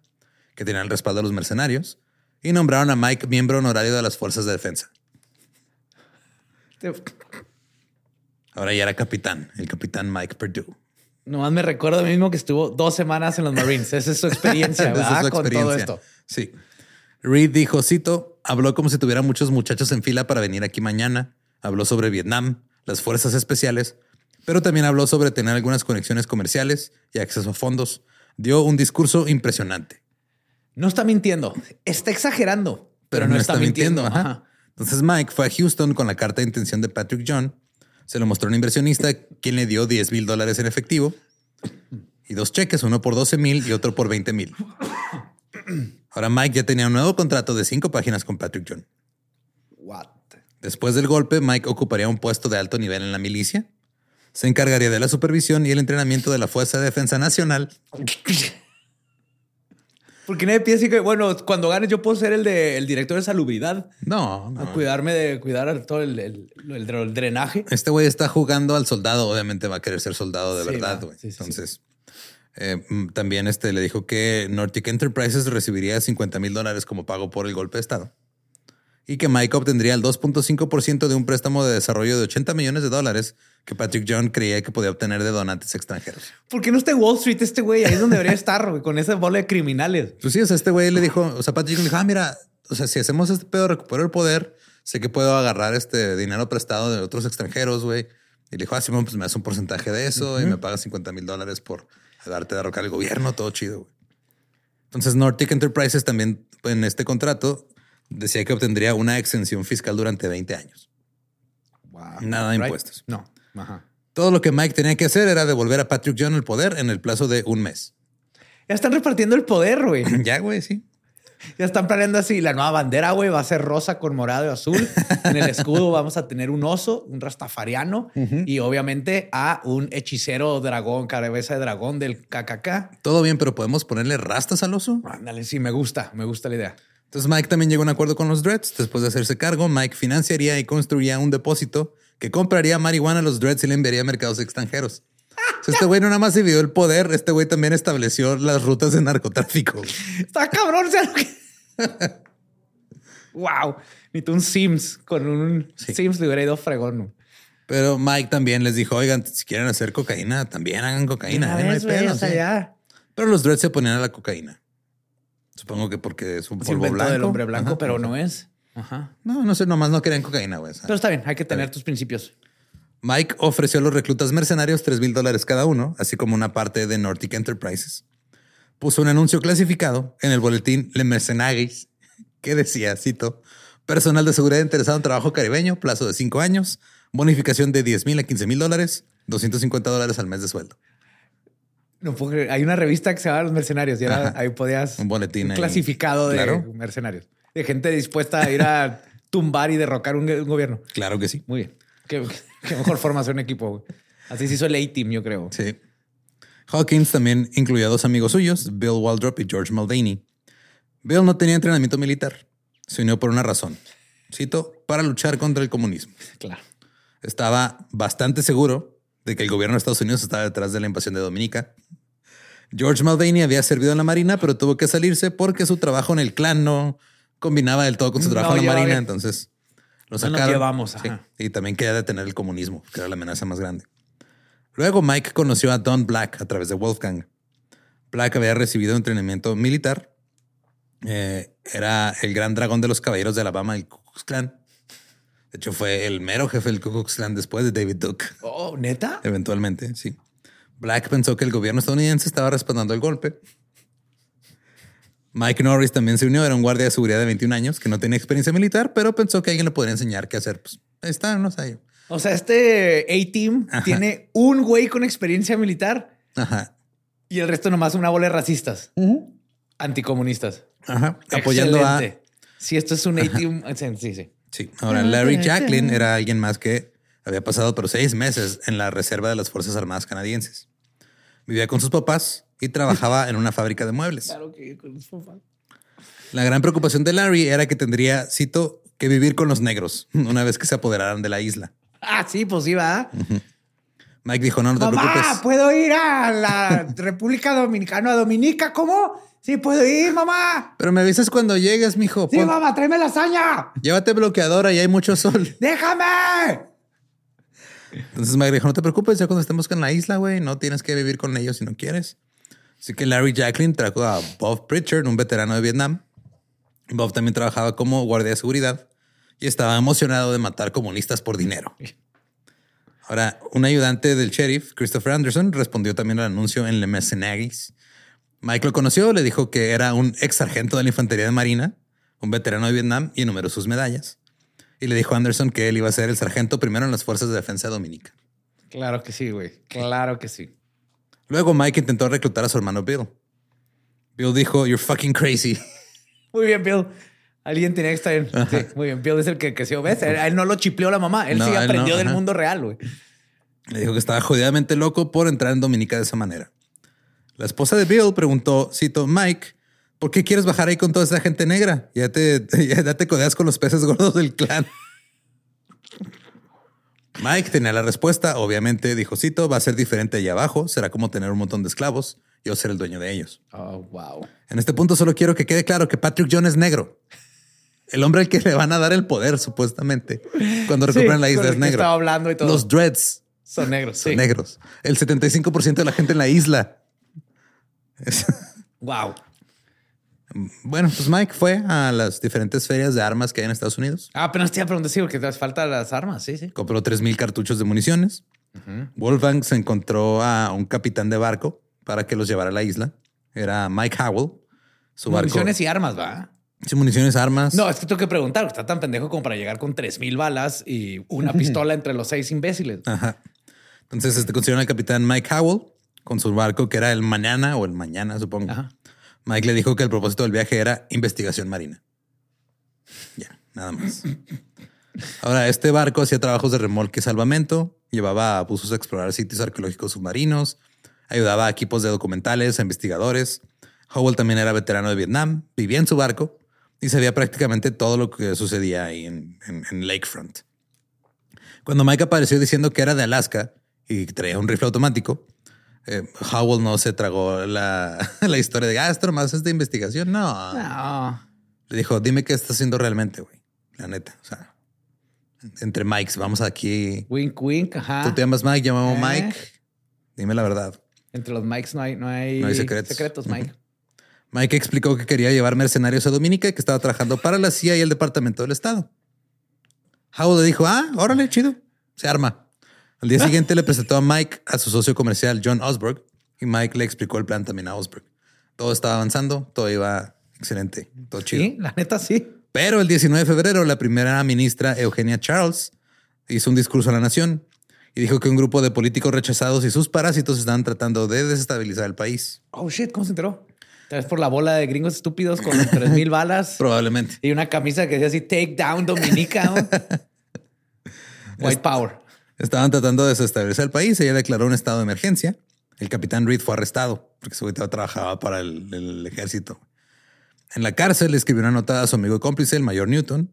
que tenían el respaldo de los mercenarios y nombraron a Mike miembro honorario de las fuerzas de defensa. Ahora ya era capitán, el capitán Mike Perdue. Nomás me recuerdo mismo que estuvo dos semanas en los Marines. Esa es su experiencia, [LAUGHS] es su Con todo experiencia. esto. Sí. Reed dijo, cito, habló como si tuviera muchos muchachos en fila para venir aquí mañana. Habló sobre Vietnam, las fuerzas especiales, pero también habló sobre tener algunas conexiones comerciales y acceso a fondos. Dio un discurso impresionante. No está mintiendo. Está exagerando, pero, no, está, mintiendo. ajá. Ajá. Entonces Mike fue a Houston con la carta de intención de Patrick John. Se lo mostró a un inversionista quien le dio 10 mil dólares en efectivo y dos cheques, uno por 12 mil y otro por 20 mil. [CLEARS THROAT] Ahora Mike ya tenía un nuevo contrato de cinco páginas con Patrick John. What? Después del golpe, Mike ocuparía un puesto de alto nivel en la milicia. Se encargaría de la supervisión y el entrenamiento de la Fuerza de Defensa Nacional. [LAUGHS] Porque nadie piensa que, bueno, cuando ganes yo puedo ser el, de, el director de salubridad. No, A no. cuidarme de cuidar todo el, el- drenaje. Este güey está jugando al soldado. Obviamente va a querer ser soldado de Sí, verdad, güey. Sí, sí, sí. Entonces, eh, mm, también este le dijo que Nordic Enterprises recibiría 50 mil dólares como pago por el golpe de Estado. y que Mike obtendría el 2.5% de un préstamo de desarrollo de 80 millones de dólares que Patrick John creía que podía obtener de donantes extranjeros. ¿Por qué no está en Wall Street este güey? Ahí es donde debería estar, güey, con esa bola de criminales. Pues sí, o sea, este güey le dijo, o sea, Patrick John dijo, ah, mira, o sea, si hacemos este pedo, recupero el poder, sé que puedo agarrar este dinero prestado de otros extranjeros, güey. Y le dijo, ah, Simón, pues me das un porcentaje de eso y me pagas 50 mil dólares por darte a derrocar el gobierno, todo chido, güey. Entonces, Nordic Enterprises también en este contrato decía que obtendría una exención fiscal durante 20 años. Nada de Right? impuestos. No. Ajá. Todo lo que Mike tenía que hacer era devolver a Patrick John el poder en el plazo de un mes. Ya están repartiendo el poder, güey. [CLEARS THROAT] ya, güey, sí. [LAUGHS] Ya están planeando así. La nueva bandera, güey, va a ser rosa con morado y azul. En el escudo vamos a tener un oso, un rastafariano y obviamente a un hechicero dragón, cabeza de dragón del KKK. Todo bien, pero podemos ponerle rastas al oso. Ándale, sí, me gusta, me gusta la idea. Entonces Mike también llegó a un acuerdo con los Dreads. Después de hacerse cargo, Mike financiaría y construiría un depósito que compraría marihuana a los Dreads y le enviaría a mercados extranjeros. Este güey no nada más dividió el poder, este güey también estableció las rutas de narcotráfico. Está cabrón, o sea, lo que... wow. Necesito un Sims con un Sims le hubiera ido fregón. Pero Mike también les dijo, oigan, si quieren hacer cocaína, también hagan cocaína. Una ¿eh? No hay vez, güey, pedo, o sea, sí". ya. Pero los Dreads se ponían a la cocaína. Supongo que porque es un Es polvo invento blanco. del hombre blanco, Ajá. pero no es. Ajá. No, no sé, nomás no querían cocaína, güey. Pero está bien, hay que tener tus principios. Mike ofreció a los reclutas mercenarios 3 mil dólares cada uno, así como una parte de Nordic Enterprises. Puso un anuncio clasificado en el boletín Le Mercenaries [LAUGHS] que decía, cito, personal de seguridad interesado en trabajo caribeño, plazo de 5 años, bonificación de 10 mil a 15 mil dólares, 250 dólares al mes de sueldo. No puedo creer. Hay una revista que se llama Los Mercenarios y era- ahí podías. Un boletín un ahí. clasificado de Claro. mercenarios. De gente dispuesta a ir a [LAUGHS] tumbar y derrocar un, un gobierno. Claro que sí. Muy bien. Qué, qué [LAUGHS] mejor forma hacer un equipo. güey. Así se hizo el A-Team, yo creo. Sí. Hawkins también incluyó a dos amigos suyos, Bill Waldrop y George Mulvaney. Bill no tenía entrenamiento militar. Se unió por una razón. Cito, para luchar contra el comunismo. Claro. Estaba bastante seguro de que el gobierno de Estados Unidos estaba detrás de la invasión de Dominica. George Mulvaney había servido en la Marina, pero tuvo que salirse porque su trabajo en el clan no combinaba del todo con su No trabajo en la Marina. Entonces lo No nos llevamos, Sí. Y también quería detener el comunismo, que era la amenaza más grande. Luego Mike conoció a Don Black a través de Wolfgang. Black había recibido entrenamiento militar. Eh, era el gran dragón de los caballeros de Alabama, el Ku Klux Klan. De hecho, fue el mero jefe del Ku Klux Klan después de David Duke. Oh, neta. Eventualmente, sí. Black pensó que el gobierno estadounidense estaba respaldando el golpe. Mike Norris también se unió, era un guardia de seguridad de 21 años que no tenía experiencia militar, pero pensó que alguien le podría enseñar qué hacer. Pues ahí está, no sé. O sea, este A-Team tiene un güey con experiencia militar Ajá. y el resto nomás una bola de racistas, anticomunistas. Ajá. Apoyando Excelente. Si esto es un A-Team, sí, sí. a. Sí. Ahora, Larry Jacklin era alguien más que había pasado por seis meses en la reserva de las Fuerzas Armadas canadienses. Vivía con sus papás y trabajaba en una fábrica de muebles. Claro que con su papá. La gran preocupación de Larry era que tendría, cito, que vivir con los negros una vez que se apoderaran de la isla. Ah, sí, pues sí, va. Mike dijo, no, no te Mamá, preocupes. ¿puedo ir a la República Dominicana, a Dominica? ¿Cómo? Sí, puedo ir, mamá. Pero me avisas cuando llegues, mijo. Sí, Pon- mamá, tráeme lasaña. Llévate bloqueador, ahí hay mucho sol. ¡Déjame! Entonces Mike dijo, no te preocupes, ya cuando estemos en la isla, güey, no tienes que vivir con ellos si no quieres. Así que Larry Jacklin trajo a Bob Pritchard, un veterano de Vietnam. Bob también trabajaba como guardia de seguridad y estaba emocionado de matar comunistas por dinero. Ahora, un ayudante del sheriff, Christopher Anderson, respondió también al anuncio en Le Mercenaries. Mike lo conoció, le dijo que era un ex sargento de la infantería de marina, un veterano de Vietnam y enumeró sus medallas. Y le dijo a Anderson que él iba a ser el sargento primero en las fuerzas de defensa de Dominica. Claro que sí, güey. Claro que sí. Luego Mike intentó reclutar a su hermano Bill. Bill dijo, you're fucking crazy. [LAUGHS] Muy bien, Bill. Alguien tenía que estar en. Sí, muy bien. Bill es el que creció. ¿Ves? A él no lo chipleó la mamá. Él No, sí él no, aprendió del ajá. mundo real, güey. Le dijo que estaba jodidamente loco por entrar en Dominica de esa manera. La esposa de Bill preguntó, cito, Mike, ¿por qué quieres bajar ahí con toda esa gente negra? Ya te, [LAUGHS] ya te codeas con los peces gordos del clan. Mike tenía la respuesta. Obviamente dijo, cito, va a ser diferente allá abajo. Será como tener un montón de esclavos. Yo ser el dueño de ellos. Oh, wow. En este punto solo quiero que quede claro que Patrick John es negro. El hombre al que le van a dar el poder, supuestamente, cuando recuperan Sí, la isla es negro. estaba hablando y todo. Los dreads Son negros. son sí. negros. El 75% de la gente en la isla. Es- Wow. Bueno, pues Mike fue a las diferentes ferias de armas que hay en Estados Unidos. Ah, apenas te iba a preguntar, sí, porque te falta las armas. Sí, sí. Compró 3000 cartuchos de municiones. Wolfgang se encontró a un capitán de barco para que los llevara a la isla. Era Mike Howell. Su barco. Municiones y armas, ¿va? Sí, municiones, armas. No, es que tengo que preguntar. Está tan pendejo como para llegar con 3000 balas y una [LAUGHS] pistola entre los seis imbéciles. Ajá. Entonces, este consiguieron al capitán Mike Howell con su barco, que era el mañana o el mañana, supongo. Ajá. Mike le dijo que el propósito del viaje era investigación marina. Ya, nada más. Ahora, este barco hacía trabajos de remolque y salvamento, llevaba a buzos a explorar sitios arqueológicos submarinos, ayudaba a equipos de documentales, a investigadores. Howell también era veterano de Vietnam, vivía en su barco y sabía prácticamente todo lo que sucedía ahí en, en- Lakefront. Cuando Mike apareció diciendo que era de Alaska y traía un rifle automático, eh, Howell no se tragó la, [LAUGHS] la historia de ah, esto nomás es de investigación. No. No. Le dijo, dime qué estás haciendo realmente, güey. La neta. O sea, entre Mikes, vamos aquí. Wink, wink. Ajá. Tú te llamas Mike, llamo Eh. Mike. Dime la verdad. Entre los Mikes no hay, no hay, No hay secretos. secretos, Mike. Mike explicó que quería llevar mercenarios a Dominica y que estaba trabajando para la CIA y el Departamento del Estado. Howell le dijo, ah, órale, chido. Se arma. Al día siguiente le presentó a Mike a su socio comercial John Osberg y Mike le explicó el plan también a Osberg. Todo estaba avanzando, todo iba excelente, todo chido. Sí, la neta sí. Pero el 19 de febrero, la primera ministra Eugenia Charles hizo un discurso a la nación y dijo que un grupo de políticos rechazados y sus parásitos estaban tratando de desestabilizar el país. Oh shit, ¿cómo se enteró? Tal vez por la bola de gringos estúpidos con [LAUGHS] 3000 balas Probablemente. y una camisa que decía así: Take down Dominica. [LAUGHS] White Power. Estaban tratando de desestabilizar el país. Ella declaró un estado de emergencia. El capitán Reed fue arrestado porque su trabajaba para el, el ejército. En la cárcel le escribió una nota a su amigo y cómplice, el mayor Newton.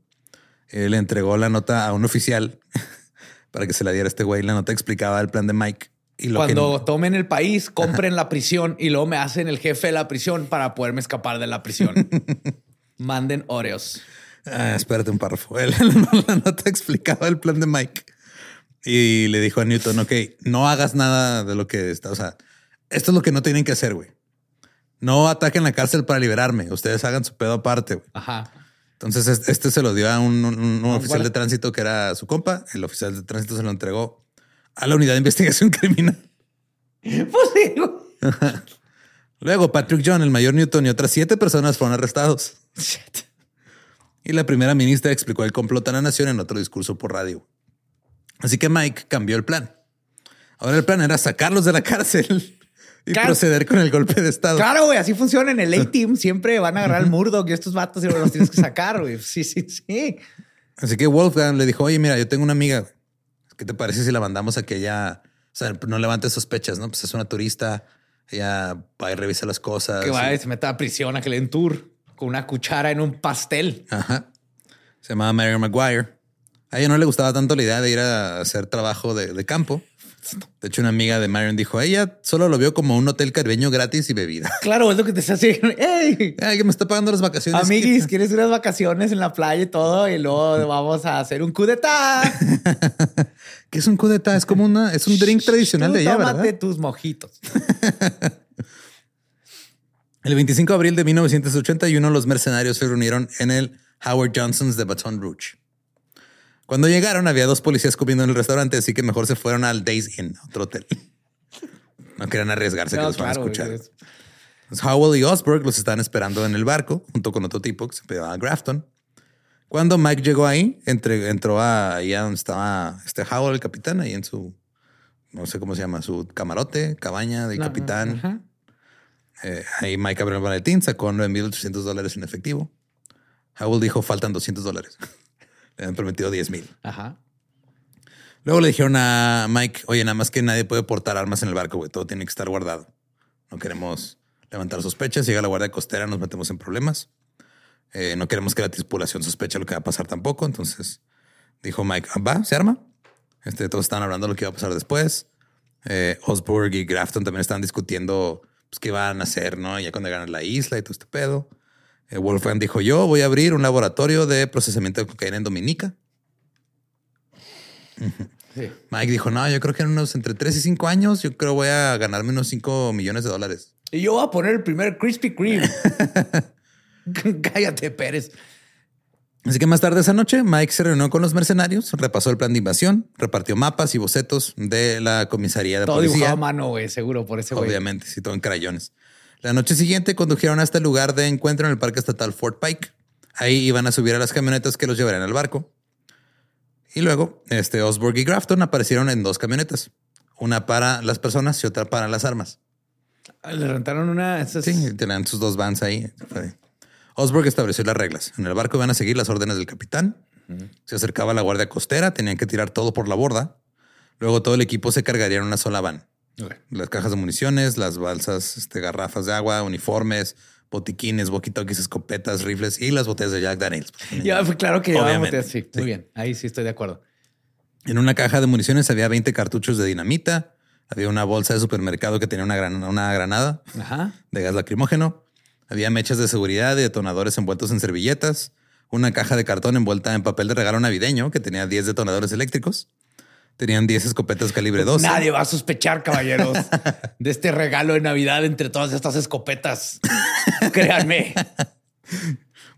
Él le entregó la nota a un oficial [LAUGHS] para que se la diera a este güey. La nota explicaba el plan de Mike. Y lo Cuando que, tomen el país, compren la prisión y luego me hacen el jefe de la prisión para poderme escapar de la prisión. [LAUGHS] Manden Oreos. Ah, espérate un párrafo. [LAUGHS] La nota explicaba el plan de Mike y le dijo a Newton, ok, no hagas nada de lo que está. O sea, esto es lo que no tienen que hacer, güey. No ataquen la cárcel para liberarme. Ustedes hagan su pedo aparte. güey. Ajá. Entonces es- este se lo dio a un, un- un oficial guarda- de tránsito que era su compa. El oficial de tránsito se lo entregó a la unidad de investigación [LAUGHS] criminal. Pues. [LAUGHS] Luego Patrick John, el mayor Newton y otras siete personas fueron arrestados. Shit. Y la primera ministra explicó el complot a la nación en otro discurso por radio. Así que Mike cambió el plan. Ahora el plan era sacarlos de la [LAUGHS] cárcel y Claro. proceder con el golpe de Estado. Claro, güey, así funciona en el A-Team. [LAUGHS] Siempre van a agarrar al Murdoch y estos vatos y los tienes que sacar, güey. [LAUGHS] Sí, sí, sí. Así que Wolfgang le dijo, oye, mira, yo tengo una amiga. ¿Qué te parece si la mandamos a que ella, o sea, no levante sospechas, no? Pues es una turista, ella va y revisa las cosas. Que va y se meta a prisión a que le den tour con una cuchara en un pastel. Ajá. Se llamaba Mary Maguire. A ella no le gustaba tanto la idea de ir a hacer trabajo de, de campo. De hecho, una amiga de Marion dijo, ella solo lo vio como un hotel caribeño gratis y bebida. [LAUGHS] Claro, es lo que te está haciendo. [LAUGHS] Que me está pagando las vacaciones. Amiguis, ¿Qué- [LAUGHS] ¿quieres unas vacaciones en la playa y todo? Y luego vamos a hacer un cudetá. ¿Qué es un cudeta? Es como una, es un drink tradicional de allá, Tómate ¿verdad? tus mojitos. El 25 de abril de 1981, los mercenarios se reunieron en el Howard Johnson's de Baton Rouge. Cuando llegaron, había dos policías comiendo en el restaurante, así que mejor se fueron al Days Inn, otro hotel. No querían arriesgarse que No, los van a claro, escuchar. es- Howell y Osberg los estaban esperando en el barco junto con otro tipo que se llamaba Grafton. Cuando Mike llegó ahí, entre- entró a, ahí a donde estaba este Howell, el capitán, ahí en su, no sé cómo se llama, su camarote, cabaña del No, capitán. ajá. Eh, ahí Mike abrió el maletín, sacó 9.800 dólares en efectivo. Howell dijo, faltan 200 dólares. Le habían prometido 10 mil. Ajá. Luego le dijeron a Mike, oye, nada más que nadie puede portar armas en el barco, güey. Todo tiene que estar guardado. No queremos levantar sospechas. Llega la guardia costera, nos metemos en problemas. Eh, no queremos que la tripulación sospeche lo que va a pasar tampoco. Entonces dijo Mike, "Ah, va, se arma. Este, todos estaban hablando de lo que iba a pasar después. Eh, Osborg y Grafton también estaban discutiendo pues, qué iban a hacer, ¿no? Ya cuando a la isla y todo este pedo. Eh, Wolfgang dijo, yo voy a abrir un laboratorio de procesamiento de cocaína en Dominica. Sí. Mike dijo, no, yo creo que en unos entre 3 y 5 años, yo creo voy a ganarme unos 5 millones de dólares. Y yo voy a poner el primer Krispy Kreme. [LAUGHS] [LAUGHS] Cállate, Pérez. Así que más tarde esa noche, Mike se reunió con los mercenarios, repasó el plan de invasión, repartió mapas y bocetos de la comisaría de Todo dibujado policía. a mano, güey, seguro, por ese güey. Obviamente, sí, todo en crayones. La noche siguiente condujeron hasta el lugar de encuentro en el parque estatal Fort Pike. Ahí iban a subir a las camionetas que los llevarían al barco. Y luego, este Osborg y Grafton aparecieron en dos camionetas. Una para las personas y otra para las armas. Le rentaron una. esas- Sí, tenían sus dos vans ahí. Osborg estableció las reglas. En el barco iban a seguir las órdenes del capitán. Se acercaba la guardia costera, tenían que tirar todo por la borda. Luego todo el equipo se cargaría en una sola van. Las cajas de municiones, las balsas, este, garrafas de agua, uniformes, botiquines, walkie-talkies, escopetas, rifles y las botellas de Jack Daniels. Ya fue claro que llevábamos Obviamente, sí, sí. Muy bien. Ahí sí estoy de acuerdo. En una caja de municiones había 20 cartuchos de dinamita. Había una bolsa de supermercado que tenía una, gran- una granada Ajá. de gas lacrimógeno. Había mechas de seguridad y detonadores envueltos en servilletas. Una caja de cartón envuelta en papel de regalo navideño que tenía 10 detonadores eléctricos. Tenían 10 escopetas calibre 12. Nadie va a sospechar, caballeros, [LAUGHS] de este regalo de Navidad entre todas estas escopetas. Créanme.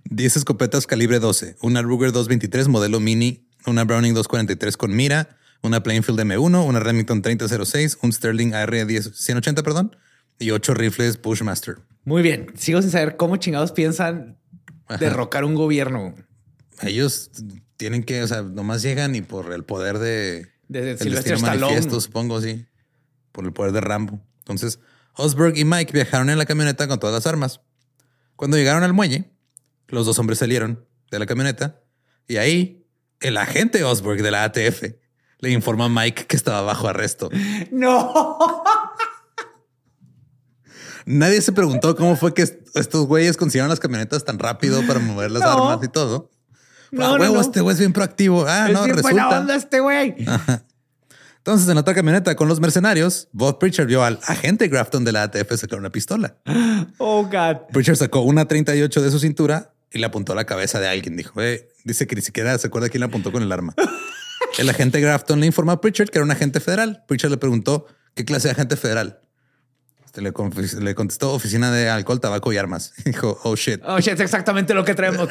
10 escopetas calibre 12, una Ruger 223 modelo mini, una Browning 243 con mira, una Plainfield M1, una Remington 3006, un Sterling AR 10 180, perdón, y 8 rifles Bushmaster. Muy bien. Sigo sin saber cómo chingados piensan Ajá. derrocar un gobierno. Ellos tienen que, o sea, nomás llegan y por el poder de De destino Stallone. manifiesto, supongo, sí, por el poder de Rambo. Entonces, Osberg y Mike viajaron en la camioneta con todas las armas. Cuando llegaron al muelle, los dos hombres salieron de la camioneta y ahí el agente Osberg de la ATF le informa a Mike que estaba bajo arresto. [LAUGHS] No. Nadie se preguntó cómo fue que est- estos güeyes consiguieron las camionetas tan rápido para mover las No. armas y todo. No, no, huevo, no. este güey es bien proactivo. Ah, es no, bien buena resulta. onda este güey. Entonces, en otra camioneta con los mercenarios, Bob Pritchard vio al agente Grafton de la ATF sacar una pistola. Oh, God. Pritchard sacó una 38 de su cintura y le apuntó a la cabeza de alguien. Dijo, eh, dice que ni siquiera se acuerda quién le apuntó con el arma. [LAUGHS] El agente Grafton le informó a Pritchard que era un agente federal. Pritchard le preguntó qué clase de agente federal. Este le, le contestó oficina de alcohol, tabaco y armas. [LAUGHS] Dijo, oh shit. Oh, shit, es exactamente lo que traemos.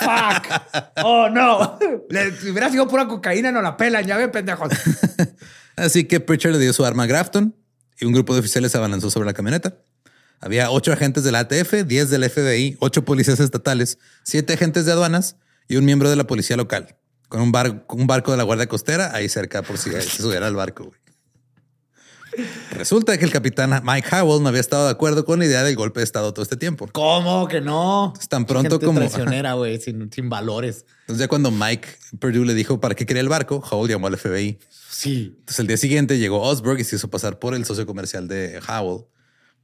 Fuck. Oh, no. Le, si hubiera sido pura cocaína, no la pelan. Ya ven, pendejos. [LAUGHS] Así que Pritchard le dio su arma a Grafton y un grupo de oficiales se abalanzó sobre la camioneta. Había ocho agentes de la ATF, 10 del FBI, ocho policías estatales, siete agentes de aduanas y un miembro de la policía local, con un, bar- un barco de la Guardia Costera ahí cerca por si se subiera al barco. güey. Resulta que el capitán Mike Howell no había estado de acuerdo con la idea del golpe de Estado todo este tiempo. ¿Cómo que no? Tan pronto Gente como- traicionera, [LAUGHS] güey, sin, sin valores. Entonces ya cuando Mike Purdue le dijo para qué quería el barco, Howell llamó al FBI. Sí. Entonces el día siguiente llegó Osberg y se hizo pasar por el socio comercial de Howell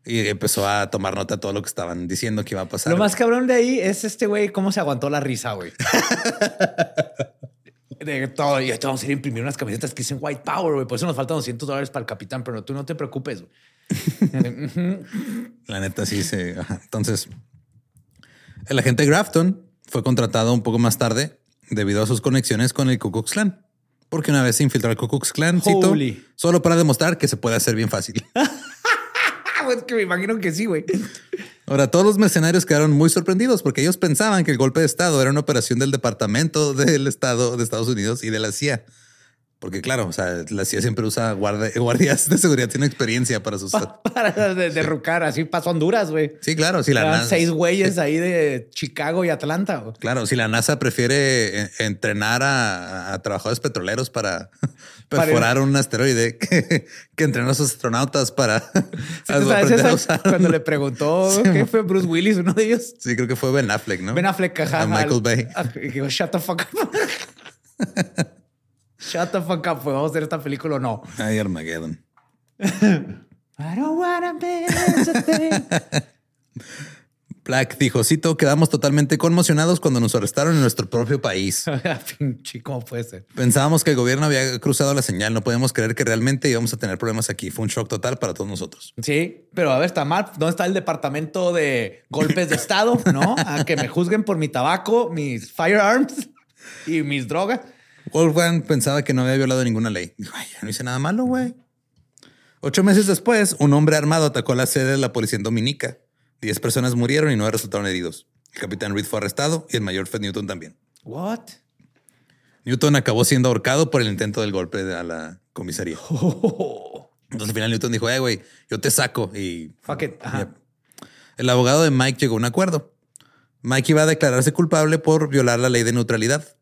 y empezó a tomar nota de todo lo que estaban diciendo que iba a pasar. Lo más cabrón de ahí es este güey, cómo se aguantó la risa, güey. [LAUGHS] De todo. Y ahorita vamos a ir a imprimir unas camisetas que dicen White Power, güey. Por eso nos faltan 200 dólares para el capitán, pero tú no te preocupes. [LAUGHS] La neta sí se. Entonces, el agente Grafton fue contratado un poco más tarde debido a sus conexiones con el Ku Klux Klan. Porque una vez se infiltró al Ku Klux Klan, cito, Holy. solo para demostrar que se puede hacer bien fácil. [LAUGHS] Es que me imagino que sí, güey. Ahora, todos los mercenarios quedaron muy sorprendidos porque ellos pensaban que el golpe de Estado era una operación del Departamento del Estado de Estados Unidos y de la CIA. Porque claro, o sea, la CIA siempre usa guarda- [LAUGHS] guardias de seguridad sin experiencia para sus... Para de- derrocar. Así pasó Honduras, güey. Sí, claro, si la Eran NASA... seis güeyes [LAUGHS] ahí de Chicago y Atlanta. Claro, si la NASA prefiere entrenar a, a trabajadores petroleros para perforar un asteroide [LAUGHS] que, que entrenar a sus astronautas para [LAUGHS] ¿Sí [LAUGHS] aprender a usar- Cuando le preguntó Sí, qué fue Bruce Willis, uno de ellos. Sí, creo que fue Ben Affleck, ¿no? Ben Affleck, ajá, A Michael al- Bay. a- y digo, shut the fuck up. shut the fuck up. pues, ¿Vamos a hacer esta película o no? Ay, Armageddon. I don't wanna miss a thing. Black dijo, cito, quedamos totalmente conmocionados cuando nos arrestaron en nuestro propio país. [LAUGHS] Pinche, ¿cómo puede ser? Pensábamos que el gobierno había cruzado la señal. No podemos creer que realmente íbamos a tener problemas aquí. Fue un shock total para todos nosotros. Sí, pero a ver, está mal. ¿Dónde está el departamento de golpes de Estado? [LAUGHS] ¿No? A que me juzguen por mi tabaco, mis firearms y mis drogas. Wolfgang pensaba que no había violado ninguna ley. Dijo, "Ay, ya no hice nada malo, güey. Ocho meses después, un hombre armado atacó la sede de la policía en Dominica. Diez personas murieron y nueve resultaron heridos. El capitán Reed fue arrestado y el mayor Fred Newton también. What? Newton acabó siendo ahorcado por el intento del golpe a la comisaría. [LAUGHS] Entonces al final Newton dijo, eh, güey, yo te saco y Fuck it. Ajá. El abogado de Mike llegó a un acuerdo. Mike iba a declararse culpable por violar la ley de neutralidad.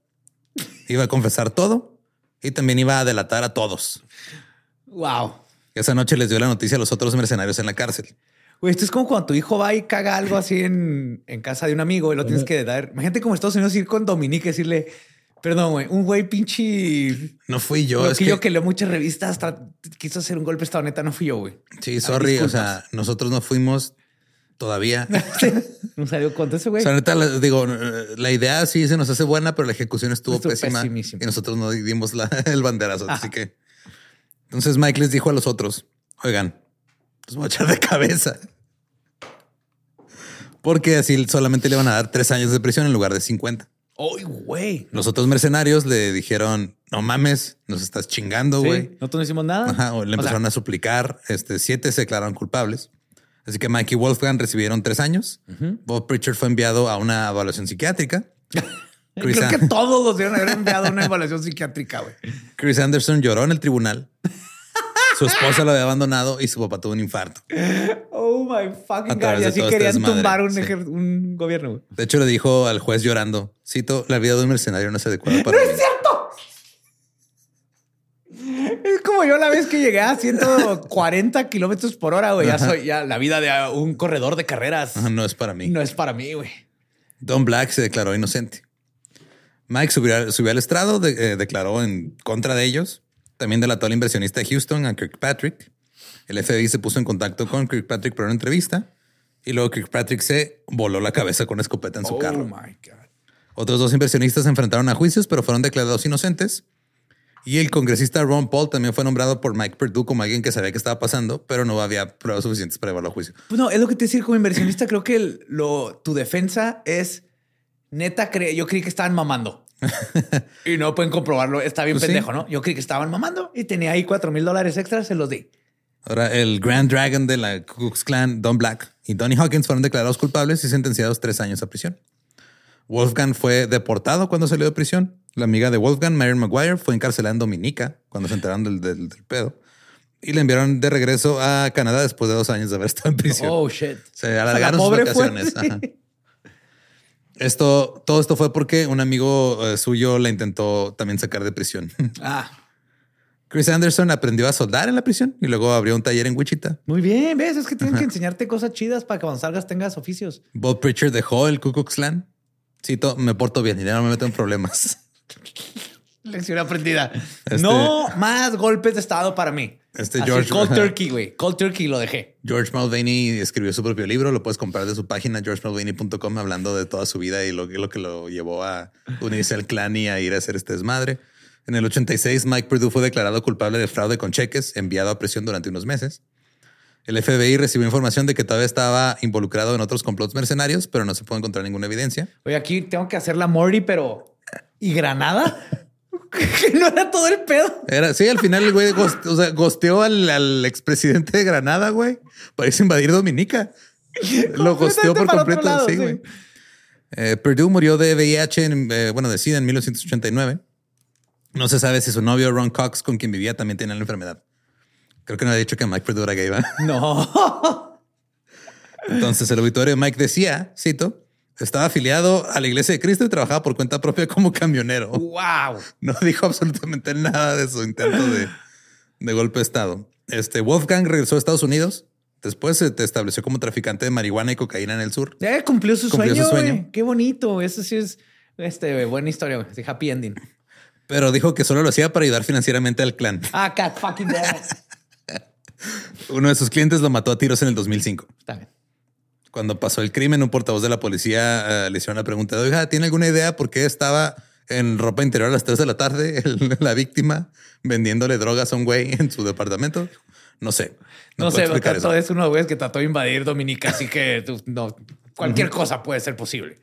Iba a confesar todo y también iba a delatar a todos. Wow. Esa noche les dio la noticia a los otros mercenarios en la cárcel. Güey, esto es como cuando tu hijo va y caga algo así en, en casa de un amigo y lo tienes que dar. Imagínate como Estados Unidos ir con Dominique y decirle, perdón, güey, un güey pinche No fui yo. es que yo que, leo muchas revistas quiso hacer un golpe de estado neta, no fui yo, güey. sí, sorry. o sea, nosotros no fuimos todavía. [LAUGHS] No salió cuánto ese O güey. sea, neta, la- digo, eh, la idea sí se nos hace buena, pero la ejecución estuvo, Estuvo pésima y nosotros no dimos la- [LAUGHS] el banderazo. Así que entonces Mike les dijo a los otros, oigan, los voy a echar de cabeza. Porque así solamente le van a dar tres años de prisión en lugar de 50. Ay, güey. Los otros mercenarios le dijeron, no mames, nos estás chingando, Sí, güey. nosotros no hicimos nada. Ajá, o le O sea, empezaron a suplicar. Este, siete se declararon culpables. Así que Mike y Wolfgang recibieron tres años. Bob Pritchard fue enviado a una evaluación psiquiátrica. [LAUGHS] Chris, Creo que todos los debieron haber enviado una evaluación psiquiátrica, güey. Chris Anderson lloró en el tribunal. [LAUGHS] Su esposa lo había abandonado y su papá tuvo un infarto. Oh my fucking God. Y así querían tumbar un, sí. ejer- un gobierno, güey. De hecho, le dijo al juez llorando, cito, la vida de un mercenario no es adecuada para mí. Es como yo la vez que llegué a 140 kilómetros por hora, güey. Ya soy, ya la vida de un corredor de carreras Ajá, No es para mí. no es para mí, güey. Don Black se declaró inocente. Mike subió, subió al estrado, de- eh, declaró en contra de ellos. También delató al inversionista de Houston, a Kirkpatrick. El FBI se puso en contacto con Kirkpatrick para una entrevista. Y luego Kirkpatrick se voló la cabeza con escopeta en su Oh carro. my God. Otros dos inversionistas se enfrentaron a juicios, pero fueron declarados inocentes. Y el congresista Ron Paul también fue nombrado por Mike Perdue como alguien que sabía qué estaba pasando, pero no había pruebas suficientes para llevarlo a juicio. Pues no, es lo que te decir como inversionista. Creo que el- lo, tu defensa es neta. cre- yo creí que estaban mamando [LAUGHS] y no pueden comprobarlo. Está bien Pues sí. pendejo, ¿no? Yo creí que estaban mamando y tenía ahí cuatro mil dólares extras. Se los di. Ahora, el Grand Dragon de la Ku Klux Klan, Don Black y Donnie Hawkins fueron declarados culpables y sentenciados tres años a prisión. Wolfgang fue deportado cuando salió de prisión. La amiga de Wolfgang, Marion Maguire, fue encarcelada en Dominica cuando se enteraron del, del- del pedo. Y le enviaron de regreso a Canadá después de dos años de haber estado en prisión. Oh shit. Se alargaron La sus fue- vacaciones. Esto, todo esto fue porque un amigo eh, suyo la intentó también sacar de prisión. [LAUGHS] Ah, Chris Anderson aprendió a soldar en la prisión y luego abrió un taller en Wichita. muy bien. Ves, es que tienen que enseñarte cosas chidas para que cuando salgas tengas oficios. Bob Pritchard dejó el Ku Klux Klan. Me porto bien y ya no me meto en problemas. [LAUGHS] Lección aprendida. Este- No más golpes de estado para mí. Este Así, George- Cold. Turkey, güey. Cold Turkey lo dejé. George Mulvaney escribió su propio libro. Lo puedes comprar de su página georgemulvaney.com hablando de toda su vida y lo, que- lo que lo llevó a unirse al clan y a ir a hacer este desmadre. En el 86, Mike Perdue fue declarado culpable de fraude con cheques enviado a prisión durante unos meses. El FBI recibió información de que todavía estaba involucrado en otros complots mercenarios, pero no se pudo encontrar ninguna evidencia. Oye, aquí tengo que hacer la Morty, pero. ¿Y Granada? [LAUGHS] no era todo el pedo. Era, sí, al final el güey gost- o sea, gosteó al, al expresidente de Granada, güey, para irse a invadir Dominica. [LAUGHS] Lo gosteó por completo. lado, sí, sí. güey. Eh, Purdue murió de VIH, en, eh, bueno, de SIDA en 1989. No se sabe si su novio Ron Cox, con quien vivía, también tenía la enfermedad. Creo que no había dicho que Mike Purdue era gay, ¿verdad? [LAUGHS] No. Entonces el obituario de Mike decía, cito, estaba afiliado a la iglesia de Cristo y trabajaba por cuenta propia como camionero. wow. No dijo absolutamente nada de su intento de, de golpe de Estado. Este Wolfgang regresó a Estados Unidos. Después se estableció como traficante de marihuana y cocaína en el sur. Cumplió su Cumplió sueño. su sueño. güey. Qué bonito. Eso sí es este, buena historia. Sí, happy ending. Pero dijo que solo lo hacía para ayudar financieramente al clan. Ah, cat fucking. [LAUGHS] Uno de sus clientes lo mató a tiros en el 2005. Está bien. Cuando pasó el crimen, un portavoz de la policía eh, le hicieron la pregunta, oiga, ¿tiene alguna idea por qué estaba en ropa interior a las 3 de la tarde [LAUGHS] el- la víctima vendiéndole drogas a un güey en su departamento? No sé. No, puedo sé, eso. es uno güeyes que trató de invadir Dominica, así que tú- no, cualquier cosa puede ser posible.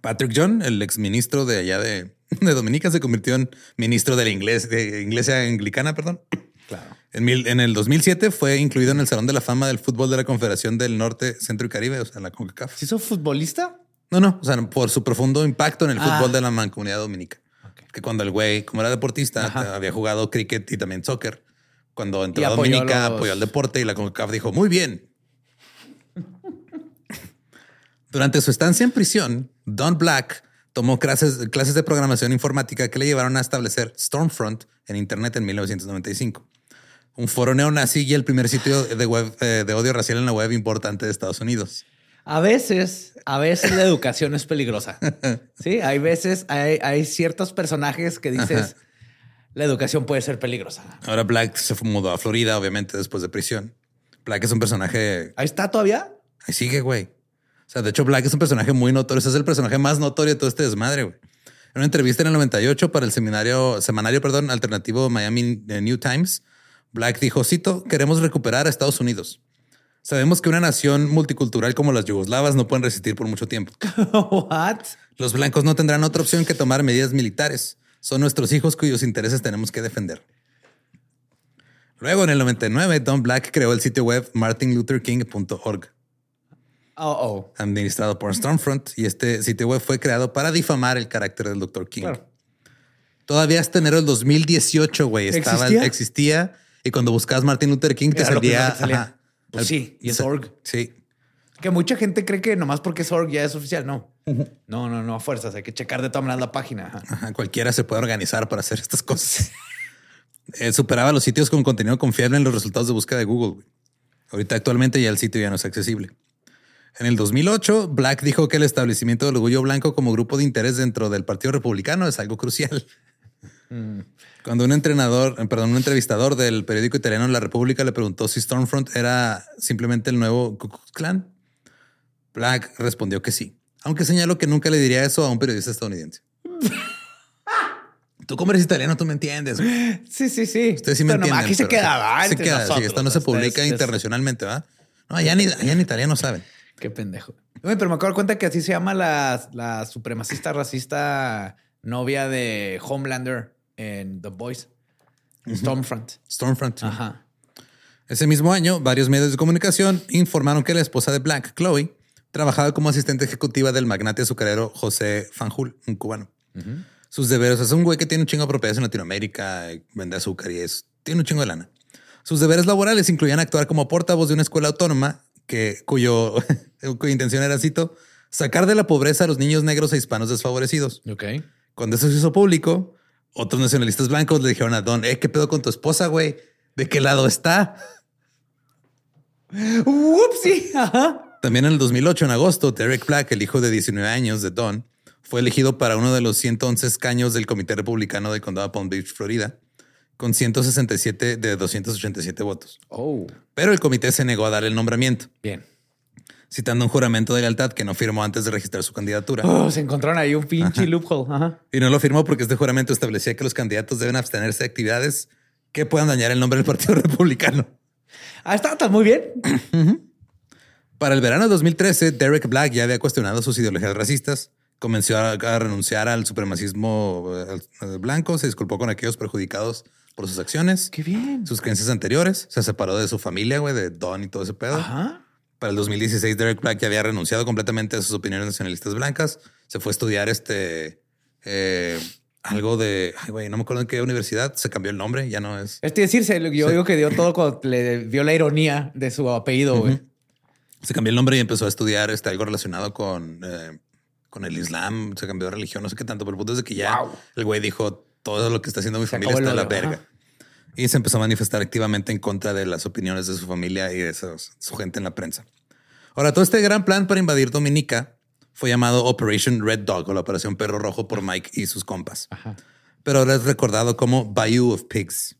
Patrick John, el ex ministro de allá de, de Dominica, se convirtió en ministro de la inglés, de Iglesia Anglicana, perdón. Claro. En, mil- en el 2007 fue incluido en el Salón de la Fama del Fútbol de la Confederación del Norte, Centro y Caribe, o sea, la CONCACAF. ¿Se hizo futbolista? No, no, o sea, por su profundo impacto en el Ah. fútbol de la mancomunidad dominica. Que cuando el güey, como era deportista, Ajá. había jugado cricket y también soccer. Cuando entró Y a Dominica, apoyó al deporte y la CONCACAF dijo, muy bien. [LAUGHS] Durante su estancia en prisión, Don Black tomó clases, clases de programación informática que le llevaron a establecer Stormfront en Internet en 1995. Un foro neonazi y el primer sitio de, web, eh, de odio racial en la web importante de Estados Unidos. A veces, a veces la educación es peligrosa. [LAUGHS] Sí, hay veces, hay, hay ciertos personajes que dices, la educación puede ser peligrosa. Ahora Black se mudó a Florida, obviamente, después de prisión. Black es un personaje. Ahí está todavía. Ahí sigue, güey. O sea, de hecho, Black es un personaje muy notorio. Ese es el personaje más notorio de todo este desmadre, güey. En una entrevista en el 98 para el seminario, semanario, perdón, alternativo Miami eh, New Times, Black dijo, cito, queremos recuperar a Estados Unidos. Sabemos que una nación multicultural como las yugoslavas no pueden resistir por mucho tiempo. [LAUGHS] What? Los blancos no tendrán otra opción que tomar medidas militares. Son nuestros hijos cuyos intereses tenemos que defender. Luego, en el 99, Don Black creó el sitio web martinlutherking.org, Oh, oh. administrado por Stormfront, y este sitio web fue creado para difamar el carácter del Dr. King. Claro. Todavía hasta enero del 2018, güey, estaba, ¿Existía? existía. Y cuando buscabas Martin Luther King te salía. ajá, Pues sí, y es org. Sí. Que mucha gente cree que nomás porque es org ya es oficial. No, no, no, no a fuerzas. Hay que checar de todas maneras la página. Ajá. Ajá, cualquiera se puede organizar para hacer estas cosas. [LAUGHS] Eh, superaba los sitios con contenido confiable en los resultados de búsqueda de Google. güey. Ahorita actualmente ya el sitio ya no es accesible. En el 2008, Black dijo que el establecimiento del orgullo blanco como grupo de interés dentro del Partido Republicano es algo crucial. Cuando un entrenador, eh, perdón, un entrevistador del periódico italiano La República le preguntó si Stormfront era simplemente el nuevo Ku Klux Klan, Black respondió que sí, aunque señaló que nunca le diría eso a un periodista estadounidense. Tú como eres italiano, tú me entiendes. güey. Sí, sí, sí. Ustedes sí me entienden. Aquí se quedaba. se queda, sí, nosotros. esto no se publica internacionalmente, ¿verdad? No, allá ni, allá en italiano saben. Qué pendejo. Güey, pero me acabo de cuenta que así se llama la, la supremacista racista novia de Homelander en The Boys. Stormfront. Stormfront. sí. Ajá. Ese mismo año, varios medios de comunicación informaron que la esposa de Black, Chloe, trabajaba como asistente ejecutiva del magnate azucarero José Fanjul, un cubano. Sus deberes, es un güey que tiene un chingo de propiedades en Latinoamérica, vende azúcar y es, tiene un chingo de lana. Sus deberes laborales incluían actuar como portavoz de una escuela autónoma que, cuyo, [LAUGHS] cuya intención era, cito, sacar de la pobreza a los niños negros e hispanos desfavorecidos. Ok. Cuando eso se hizo público, otros nacionalistas blancos le dijeron a Don, eh, ¿qué pedo con tu esposa, güey? ¿De qué lado está? Upsi. También en el 2008, en agosto, Derek Black, el hijo de 19 años de Don, fue elegido para uno de los 111 escaños del Comité Republicano del Condado de Palm Beach, Florida, con 167 de 287 votos. Oh. Pero el comité se negó a dar el nombramiento, Bien. Citando un juramento de lealtad que no firmó antes de registrar su candidatura. Oh, se encontraron ahí un pinche loophole. Ajá. Y no lo firmó porque este juramento establecía que los candidatos deben abstenerse de actividades que puedan dañar el nombre del Partido [LAUGHS] Republicano. Ah, está, está muy bien. Para el verano de 2013, Derek Black ya había cuestionado sus ideologías racistas, comenzó a, a renunciar al supremacismo eh, blanco, se disculpó con aquellos perjudicados por sus acciones, Qué bien. sus creencias anteriores, se separó de su familia, güey, de Don y todo ese pedo. Ajá. Para el 2016, Derek Black ya había renunciado completamente a sus opiniones nacionalistas blancas, se fue a estudiar este eh, algo de, ay, güey, no me acuerdo en qué universidad, se cambió el nombre, ya no es. Es decirse, yo digo que dio todo cuando le vio la ironía de su apellido, güey. Se cambió el nombre y empezó a estudiar este, algo relacionado con, eh, con el Islam. Se cambió de religión, no sé qué tanto, pero el punto es de que ya Wow. el güey dijo todo lo que está haciendo mi Se familia está de la verga. Y se empezó a manifestar activamente en contra de las opiniones de su familia y de esos- su gente en la prensa. Ahora, todo este gran plan para invadir Dominica fue llamado Operation Red Dog o la Operación Perro Rojo por Mike y sus compas. Ajá. Pero ahora es recordado como Bayou of Pigs.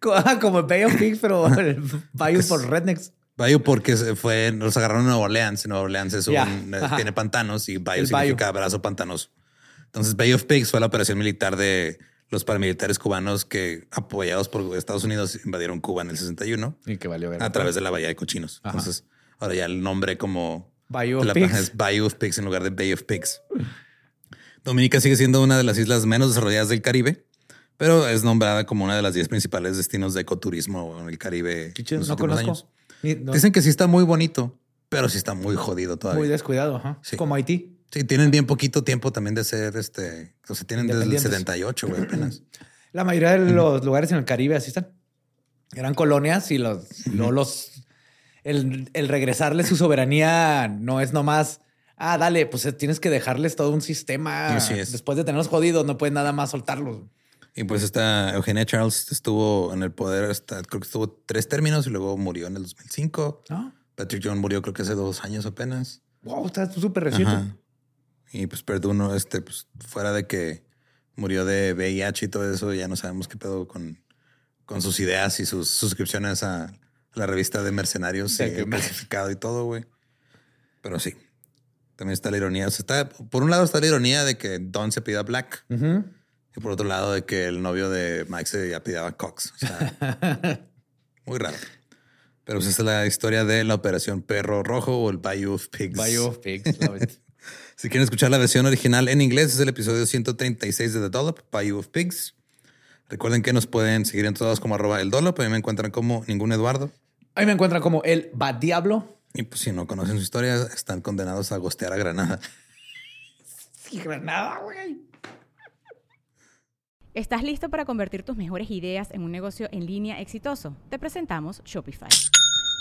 Co- Como Bay of Pigs, pero el Bayou por Rednecks. Bayou porque fue, nos agarraron en Nueva Orleans. Nueva Orleans es un, eh, tiene pantanos y Bayou El significa brazo pantanoso. Entonces Bay of Pigs fue la operación militar de los paramilitares cubanos que apoyados por Estados Unidos invadieron Cuba en el 61 Y que valió ver. a través de la Bahía de Cochinos. Ajá. Entonces ahora ya el nombre como Bayou of la Pigs. es Bayou of Pigs en lugar de Bay of Pigs. Dominica sigue siendo una de las islas menos desarrolladas del Caribe, pero es nombrada como una de las 10 principales destinos de ecoturismo en el Caribe. En los no conozco. años. Ni- no- Dicen que sí está muy bonito, pero sí está muy jodido todavía. muy descuidado. Sí. Como Haití. Sí, tienen bien poquito tiempo también de ser este. O sea, tienen desde el Independientes. 78, güey, apenas. [LAUGHS] La mayoría de los lugares en el Caribe así están. Eran colonias y los, luego los el, el regresarles su soberanía no es nomás. Ah, dale, pues eh, tienes que dejarles todo un sistema. Así es. Después de tenerlos jodidos, no puedes nada más soltarlos. Y pues esta Eugenia Charles estuvo en el poder, hasta, creo que estuvo tres términos y luego murió en el 2005. ¿No? Patrick John murió creo que hace dos años apenas. Wow, está súper reciente. Ajá. Y pues Perdue, no, este, pues fuera de que murió de VIH y todo eso, ya no sabemos qué pedo con, con sus ideas y sus suscripciones a la revista de mercenarios De y clasificado y todo, güey. Pero sí, también está la ironía. O sea, está, por un lado está la ironía de que Don se pida Black y por otro lado de que el novio de Mike se apellidaba Cox. O sea, [LAUGHS] muy raro. Pero pues esa es la historia de la operación Perro Rojo o el Bayou of Pigs. Bayou of Pigs. love [LAUGHS] it. Si quieren escuchar la versión original en inglés, es el episodio 136 de The Dollop, Bayou of Pigs. Recuerden que nos pueden seguir en todos como arroba el Dollop. A mí me encuentran como ningún Eduardo. Ahí me encuentran como el Bad Diablo. Y pues si no conocen su historia, están condenados a gostear a Granada. Sí, Granada, güey. ¿Estás listo para convertir tus mejores ideas en un negocio en línea exitoso? Te presentamos Shopify.